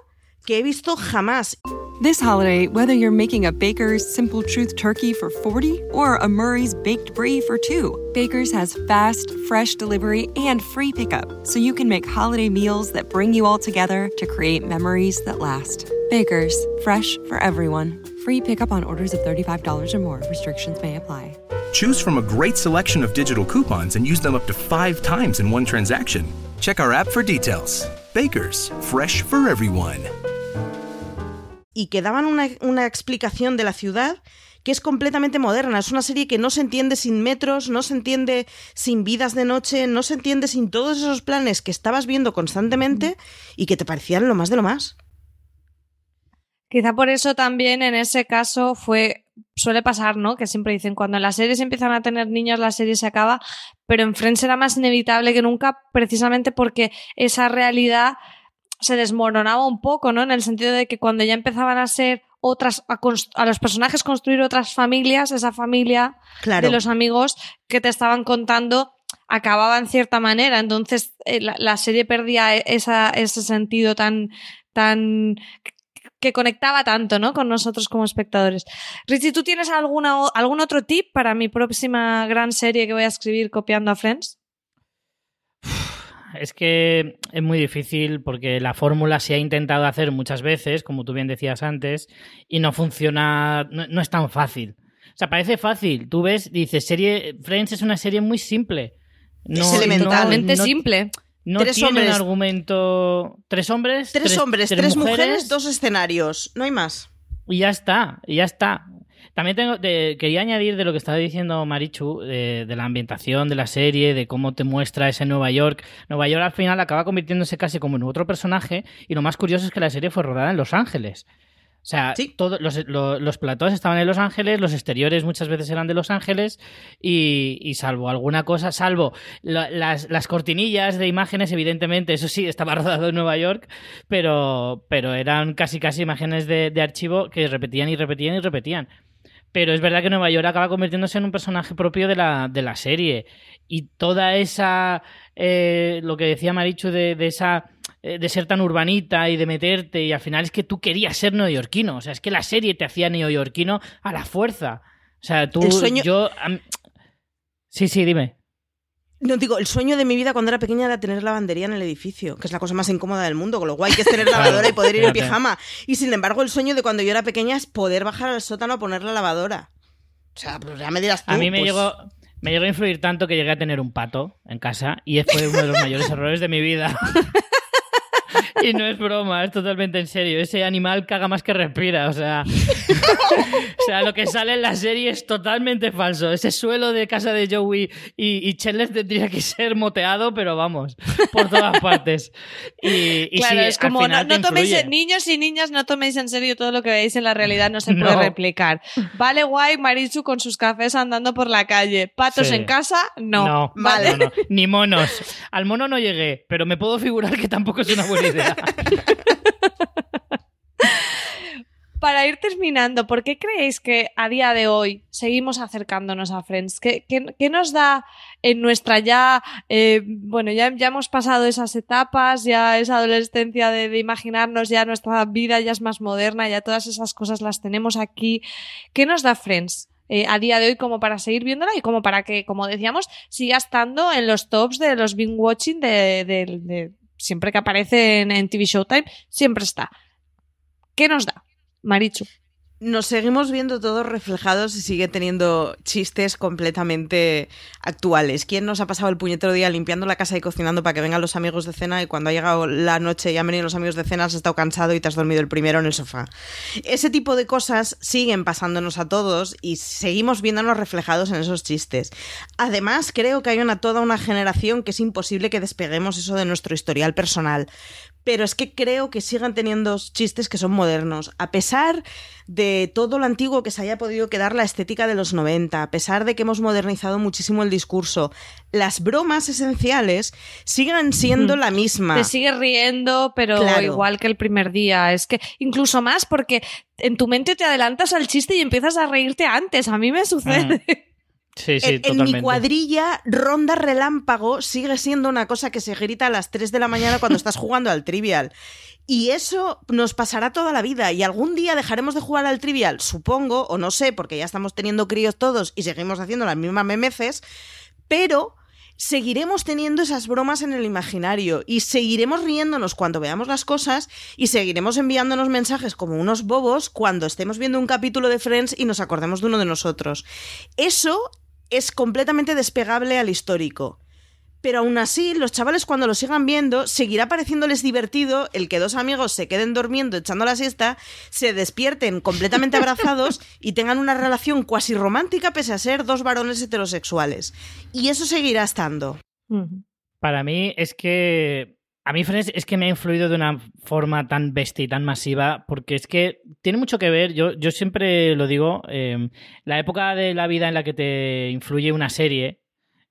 que he visto jamás. This holiday, whether you're making a Baker's Simple Truth turkey for 40 or a Murray's Baked Brie for 2, Baker's has fast, fresh delivery and free pickup, so you can make holiday meals that bring you all together to create memories that last. Baker's, fresh for everyone. Free pickup on orders of $35 or more. Restrictions may apply. Choose from a great selection of digital coupons and use them up to five times in one transaction. Check our app for details. Baker's, fresh for everyone. y que daban una, una, explicación de la ciudad que es completamente moderna. Es una serie que no se entiende sin metros, no se entiende sin vidas de noche, no se entiende sin todos esos planes que estabas viendo constantemente y que te parecían lo más de lo más. Quizá por eso también en ese caso fue suele pasar, ¿no? Que siempre dicen cuando las series empiezan a tener niños la serie se acaba, pero en Friends era más inevitable que nunca precisamente porque esa realidad se desmoronaba un poco, ¿no? En el sentido de que cuando ya empezaban a ser otras, a, a los personajes construir otras familias, esa familia claro. de los amigos que te estaban contando acababa en cierta manera. Entonces eh, la, la, serie perdía esa, ese sentido tan, tan que conectaba tanto, ¿no? Con nosotros como espectadores. Richie, ¿tú tienes alguna, algún otro tip para mi próxima gran serie que voy a escribir copiando a Friends? es que es muy difícil porque la fórmula se ha intentado hacer muchas veces, como tú bien decías antes, y no funciona, no, no, es tan fácil. O sea, parece fácil. Tú ves, dices, serie Friends es una serie muy simple. No, es elementalmente no, simple. No tres tiene hombres. un argumento. ¿Tres hombres? Tres, hombres, tres, mujeres, dos escenarios. No hay más. Y ya está, y ya está. También tengo, de, quería añadir de lo que estaba diciendo Marichu, de, de, la ambientación de la serie, de cómo te muestra ese Nueva York. Nueva York al final acaba convirtiéndose casi como en otro personaje y lo más curioso es que la serie fue rodada en Los Ángeles. O sea, ¿Sí? todo, los, los, los, platós estaban en Los Ángeles, los exteriores muchas veces eran de Los Ángeles y, y salvo alguna cosa, salvo la, las, las, cortinillas de imágenes, evidentemente, eso sí, estaba rodado en Nueva York, pero, pero eran casi casi imágenes de, de archivo que repetían y repetían y repetían. Pero es verdad que Nueva York acaba convirtiéndose en un personaje propio de la, de la serie. Y toda esa. Eh, lo que decía Marichu de, de esa. Eh, de ser tan urbanita y de meterte. Y al final es que tú querías ser neoyorquino. O sea, es que la serie te hacía neoyorquino a la fuerza. O sea, tú. El sueño... Yo. Sí, sí, dime. No, digo, el sueño de mi vida cuando era pequeña era tener lavandería en el edificio, que es la cosa más incómoda del mundo, con lo guay que es tener lavadora y poder ir en pijama. Y sin embargo, el sueño de cuando yo era pequeña es poder bajar al sótano a poner la lavadora. O sea, pues ya me dirás tú. A mí me pues... llegó. Me llegó a influir tanto que llegué a tener un pato en casa y fue uno de los mayores errores de mi vida. Y no es broma, es totalmente en serio. Ese animal caga más que respira, o sea. o sea, lo que sale en la serie es totalmente falso. Ese suelo de casa de Joey y, y Chandler tendría que ser moteado, pero vamos, por todas partes. Y, y claro, sí, es como, no, no toméis, niños y niñas, no toméis en serio todo lo que veis en la realidad, no se puede No. replicar. Vale, guay, Marichu con sus cafés andando por la calle. Patos Sí. en casa, no. No, vale. Ni monos. Al mono no llegué, pero me puedo figurar que tampoco es una buena Para ir terminando, ¿por qué creéis que a día de hoy seguimos acercándonos a Friends? ¿Qué, qué, qué nos da en nuestra ya, eh, bueno, ya, ya hemos pasado esas etapas, ya esa adolescencia de, imaginarnos, ya nuestra vida ya es más moderna, ya todas esas cosas las tenemos aquí. ¿Qué nos da Friends? Eh, a día de hoy como para seguir viéndola y como para que, como decíamos, siga estando en los tops de los binge watching de, de siempre que aparece en, en TV Showtime, siempre está. ¿Qué nos da? Marichu. Nos seguimos viendo todos reflejados y sigue teniendo chistes completamente actuales. ¿Quién nos ha pasado el puñetero día limpiando la casa y cocinando para que vengan los amigos de cena y cuando ha llegado la noche y han venido los amigos de cena has estado cansado y te has dormido el primero en el sofá? Ese tipo de cosas siguen pasándonos a todos y seguimos viéndonos reflejados en esos chistes. Además, creo que hay una toda una generación que es imposible que despeguemos eso de nuestro historial personal pero es que creo que sigan teniendo chistes que son modernos, a pesar de todo lo antiguo que se haya podido quedar la estética de los 90, a pesar de que hemos modernizado muchísimo el discurso, las bromas esenciales siguen siendo la misma. Te sigues riendo, pero igual que el primer día. Es que incluso más porque en tu mente te adelantas al chiste y empiezas a reírte antes. A mí me sucede. Sí, sí, en, en, mi cuadrilla, ronda relámpago sigue siendo una cosa que se grita a las 3 de la mañana cuando estás jugando al trivial. Y eso nos pasará toda la vida. Y algún día dejaremos de jugar al trivial, supongo, o no sé, porque ya estamos teniendo críos todos y seguimos haciendo las mismas memeces, pero seguiremos teniendo esas bromas en el imaginario y seguiremos riéndonos cuando veamos las cosas y seguiremos enviándonos mensajes como unos bobos cuando estemos viendo un capítulo de Friends y nos acordemos de uno de nosotros. Eso es completamente despegable al histórico. Pero aún así, los chavales cuando lo sigan viendo, seguirá pareciéndoles divertido el que dos amigos se queden durmiendo echando la siesta, se despierten completamente abrazados y tengan una relación cuasi romántica pese a ser dos varones heterosexuales. Y eso seguirá estando. Para mí es que a mí, Friends, es que me ha influido de una forma tan bestia y tan masiva, porque es que tiene mucho que ver, yo, yo siempre lo digo, eh, la época de la vida en la que te influye una serie,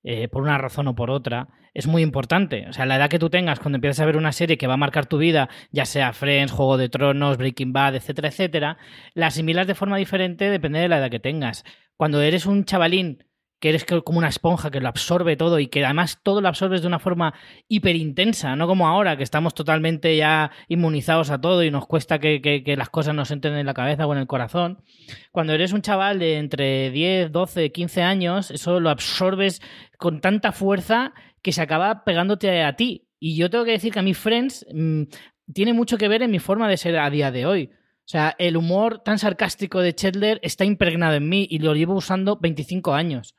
eh, por una razón o por otra, es muy importante. O sea, la edad que tú tengas cuando empiezas a ver una serie que va a marcar tu vida, ya sea Friends, Juego de Tronos, Breaking Bad, etcétera, etcétera, la asimilas de forma diferente depende de la edad que tengas. Cuando eres un chavalín que eres como una esponja que lo absorbe todo y que además todo lo absorbes de una forma hiper intensa, no como ahora que estamos totalmente ya inmunizados a todo y nos cuesta que, las cosas nos entren en la cabeza o en el corazón. Cuando eres un chaval de entre 10, 12, 15 años, eso lo absorbes con tanta fuerza que se acaba pegándote a ti. Y yo tengo que decir que a mi Friends mmm, tiene mucho que ver en mi forma de ser a día de hoy. O sea, el humor tan sarcástico de Chandler está impregnado en mí y lo llevo usando 25 años.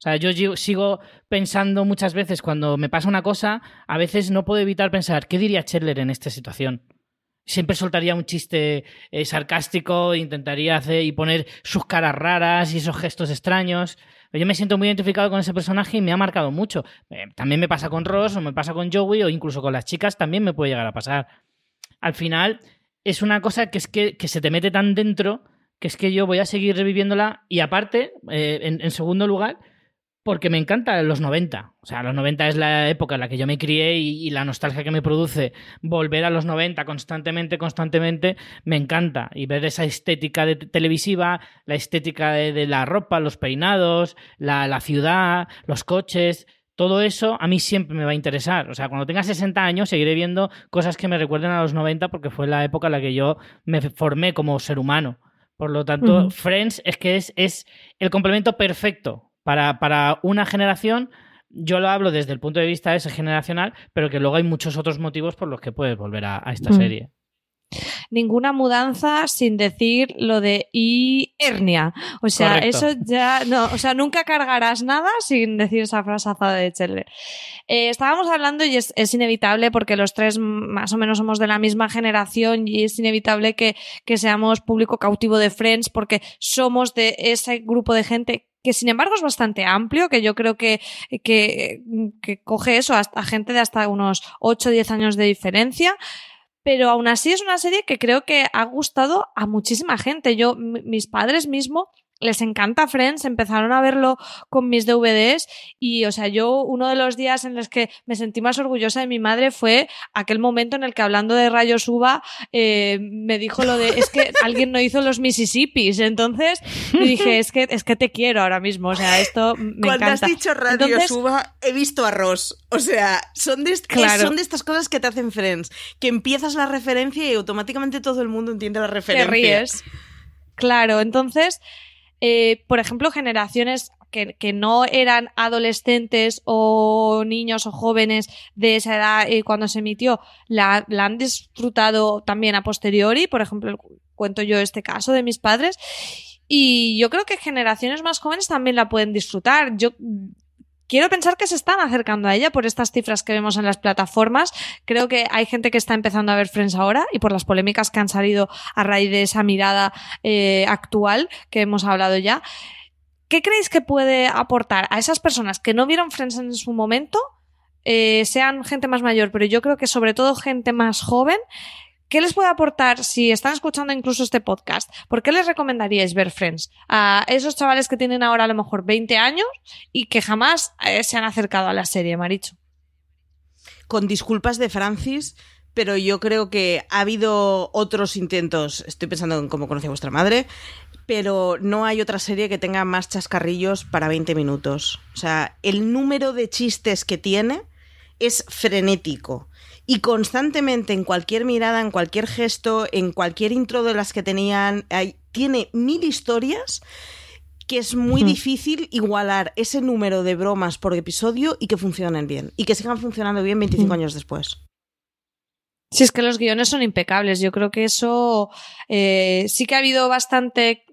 O sea, yo sigo pensando muchas veces cuando me pasa una cosa, a veces no puedo evitar pensar, ¿qué diría Chandler en esta situación? Siempre soltaría un chiste eh, sarcástico, intentaría hacer y poner sus caras raras y esos gestos extraños. Yo me siento muy identificado con ese personaje y me ha marcado mucho. Eh, también me pasa con Ross, o me pasa con Joey, o incluso con las chicas también me puede llegar a pasar. Al final, es una cosa que es que, que se te mete tan dentro que es que yo voy a seguir reviviéndola. Y aparte, eh, en, en segundo lugar, porque me encanta los 90. O sea, los 90 es la época en la que yo me crié y, la nostalgia que me produce volver a los 90 constantemente, constantemente, me encanta. Y ver esa estética de televisiva, la estética de, la ropa, los peinados, la, la, ciudad, los coches. Todo eso a mí siempre me va a interesar. O sea, cuando tenga 60 años seguiré viendo cosas que me recuerden a los 90 porque fue la época en la que yo me formé como ser humano. Por lo tanto, Friends es que es, es el complemento perfecto para, para una generación, yo lo hablo desde el punto de vista ese generacional, pero que luego hay muchos otros motivos por los que puedes volver a, esta serie ninguna mudanza sin decir lo de y hernia. O sea, eso ya no, o sea, nunca cargarás nada sin decir esa frase de Chandler. Eh, estábamos hablando y es, es, inevitable porque los tres más o menos somos de la misma generación y es inevitable que, que seamos público cautivo de Friends porque somos de ese grupo de gente que sin embargo es bastante amplio, que yo creo que, que, que coge eso hasta gente de hasta unos 8 o 10 años de diferencia. Pero aún así es una serie que creo que ha gustado a muchísima gente. Yo, mis padres mismo les encanta Friends, empezaron a verlo con mis DVDs y, o sea, yo uno de los días en los que me sentí más orgullosa de mi madre fue aquel momento en el que hablando de rayos uva eh, me dijo lo de, es que alguien no hizo los Mississippis, entonces dije, es que, es que te quiero ahora mismo, o sea, esto me Cuando encanta. has dicho rayos uva, he visto arroz, o sea, son de, claro. son de estas cosas que te hacen Friends, que empiezas la referencia y automáticamente todo el mundo entiende la referencia. Te ríes. Claro, entonces eh, por ejemplo, generaciones que, no eran adolescentes o niños o jóvenes de esa edad eh, cuando se emitió, la, han disfrutado también a posteriori. Por ejemplo, cuento yo este caso de mis padres. Y yo creo que generaciones más jóvenes también la pueden disfrutar. Quiero pensar que se están acercando a ella por estas cifras que vemos en las plataformas. Creo que hay gente que está empezando a ver Friends ahora y por las polémicas que han salido a raíz de esa mirada eh, actual que hemos hablado ya. ¿Qué creéis que puede aportar a esas personas que no vieron Friends en su momento? Eh, sean gente más mayor, pero yo creo que sobre todo gente más joven ¿Qué les puede aportar si están escuchando incluso este podcast? ¿Por qué les recomendaríais ver Friends? A esos chavales que tienen ahora a lo mejor 20 años y que jamás eh, se han acercado a la serie, Maricho. Con disculpas de Francis, pero yo creo que ha habido otros intentos. Estoy pensando en cómo conocí a vuestra madre, pero no hay otra serie que tenga más chascarrillos para 20 minutos. O sea, el número de chistes que tiene es frenético y constantemente en cualquier mirada, en cualquier gesto, en cualquier intro de las que tenían, tiene mil historias que es muy difícil igualar ese número de bromas por episodio y que funcionen bien y que sigan funcionando bien 25 años después. Si es que los guiones son impecables, yo creo que eso eh, sí que ha habido bastante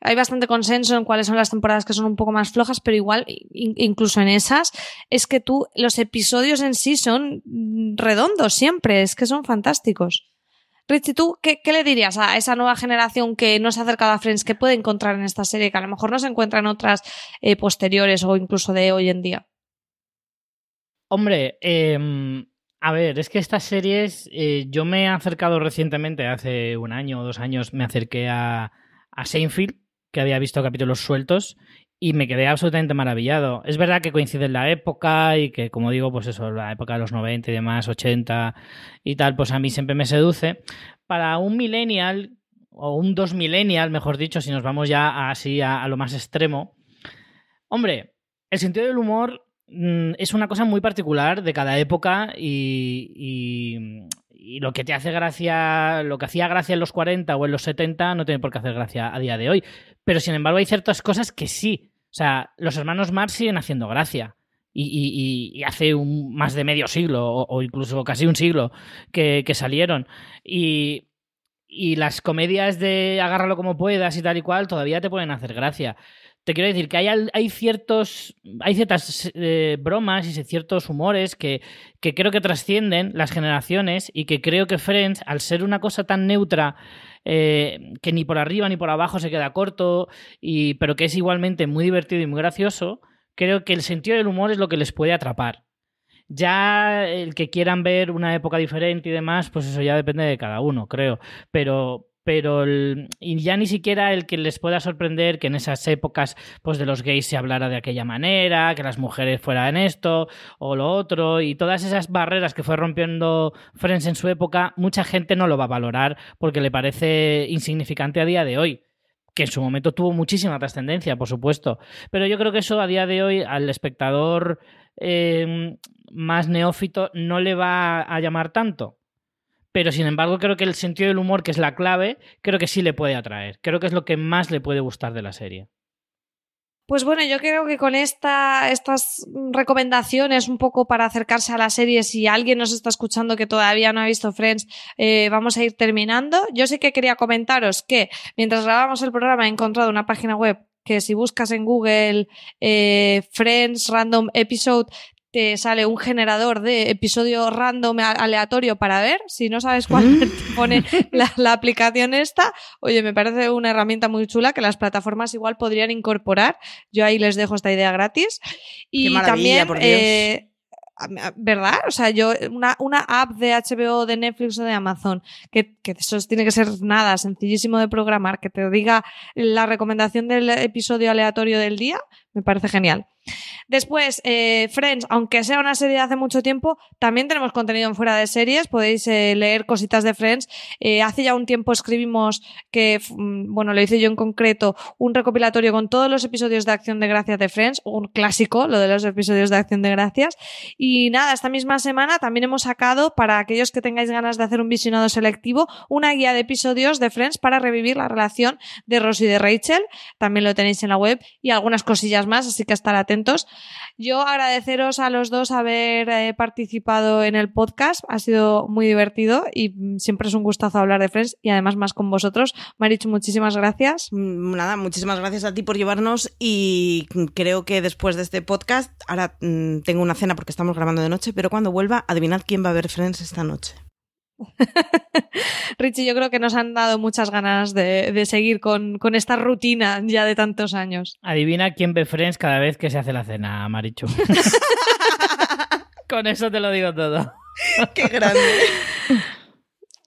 hay bastante consenso en cuáles son las temporadas que son un poco más flojas, pero igual, incluso en esas, es que tú, los episodios en sí son redondos siempre, es que son fantásticos. Richie, ¿tú qué, le dirías a esa nueva generación que no se ha acercado a Friends, que puede encontrar en esta serie, que a lo mejor no se encuentra en otras eh, posteriores o incluso de hoy en día? Hombre, em, a ver, es que estas series, eh, yo me he acercado recientemente, hace un año o dos años, me acerqué a, a Seinfeld, que había visto capítulos sueltos, y me quedé absolutamente maravillado. Es verdad que coincide en la época y que, como digo, pues eso, la época de los 90 y demás, 80 y tal, pues a mí siempre me seduce. Para un millennial, o un dos millennial, mejor dicho, si nos vamos ya así a, lo más extremo, hombre, el sentido del humor mm, es una cosa muy particular de cada época y, y lo que te hace gracia, lo que hacía gracia en los 40 o en los 70 no tiene por qué hacer gracia a día de hoy. Pero sin embargo hay ciertas cosas que sí. O sea, los hermanos Marx siguen haciendo gracia. Y, hace un, más de medio siglo o, incluso casi un siglo que, que salieron. Y, y las comedias de agárralo como puedas y tal y cual todavía te pueden hacer gracia te quiero decir que hay, ciertos. Hay ciertas eh, bromas y ciertos humores que, que, creo que trascienden las generaciones y que creo que Friends, al ser una cosa tan neutra, eh, que ni por arriba ni por abajo se queda corto, y, pero que es igualmente muy divertido y muy gracioso, creo que el sentido del humor es lo que les puede atrapar. Ya el que quieran ver una época diferente y demás, pues eso ya depende de cada uno, creo. Pero, pero y ya ni siquiera el que les pueda sorprender que en esas épocas pues de los gays se hablara de aquella manera, que las mujeres fueran esto o lo otro y todas esas barreras que fue rompiendo Friends en su época, mucha gente no lo va a valorar porque le parece insignificante a día de hoy que en su momento tuvo muchísima trascendencia, por supuesto. Pero yo creo que eso a día de hoy al espectador eh, más neófito no le va a llamar tanto pero sin embargo creo que el sentido del humor, que es la clave, creo que sí le puede atraer. Creo que es lo que más le puede gustar de la serie. Pues bueno, yo creo que con esta, estas recomendaciones un poco para acercarse a la serie, si alguien nos está escuchando que todavía no ha visto Friends, eh, vamos a ir terminando. Yo sí que quería comentaros que mientras grabamos el programa he encontrado una página web que si buscas en Google eh, Friends Random Episode te sale un generador de episodio random aleatorio para ver. Si no sabes cuál te pone la, aplicación esta, oye, me parece una herramienta muy chula que las plataformas igual podrían incorporar. Yo ahí les dejo esta idea gratis. Y también, eh, ¿verdad? O sea, yo, una, una, app de HBO, de Netflix o de Amazon, que, que, eso tiene que ser nada, sencillísimo de programar, que te diga la recomendación del episodio aleatorio del día, me parece genial. Después, eh, Friends, aunque sea una serie de hace mucho tiempo, también tenemos contenido en fuera de series. Podéis eh, leer cositas de Friends. Eh, hace ya un tiempo escribimos que, mm, bueno, lo hice yo en concreto, un recopilatorio con todos los episodios de Acción de Gracias de Friends, un clásico, lo de los episodios de Acción de Gracias. Y nada, esta misma semana también hemos sacado, para aquellos que tengáis ganas de hacer un visionado selectivo, una guía de episodios de Friends para revivir la relación de Ross y de Rachel. También lo tenéis en la web y algunas cosillas más, así que estar atentos. Yo agradeceros a los dos haber eh, participado en el podcast. Ha sido muy divertido y mm, siempre es un gustazo hablar de Friends y además más con vosotros. Marichu, muchísimas gracias. Mm, Nada, muchísimas gracias a ti por llevarnos y creo que después de este podcast, ahora mm, tengo una cena porque estamos grabando de noche, pero cuando vuelva, adivinad quién va a ver Friends esta noche. Richie, yo creo que nos han dado muchas ganas de, de seguir con, con esta rutina ya de tantos años. Adivina quién ve Friends cada vez que se hace la cena, Marichu. Con eso te lo digo todo. ¡Qué grande!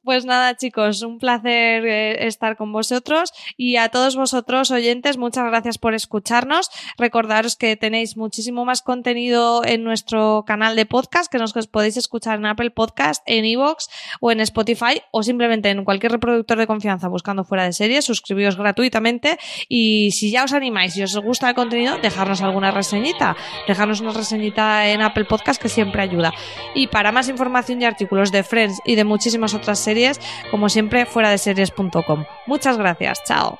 Pues nada, chicos, un placer eh, estar con vosotros y a todos vosotros oyentes, muchas gracias por escucharnos. Recordaros que tenéis muchísimo más contenido en nuestro canal de podcast, que nos podéis escuchar en Apple Podcast, en Evox o en Spotify o simplemente en cualquier reproductor de confianza buscando fuera de series. Suscribíos gratuitamente y si ya os animáis y os gusta el contenido, dejarnos alguna reseñita. Dejarnos una reseñita en Apple Podcast que siempre ayuda. Y para más información y artículos de Friends y de muchísimas otras series, como siempre, fuera de series.com. Muchas gracias, chao.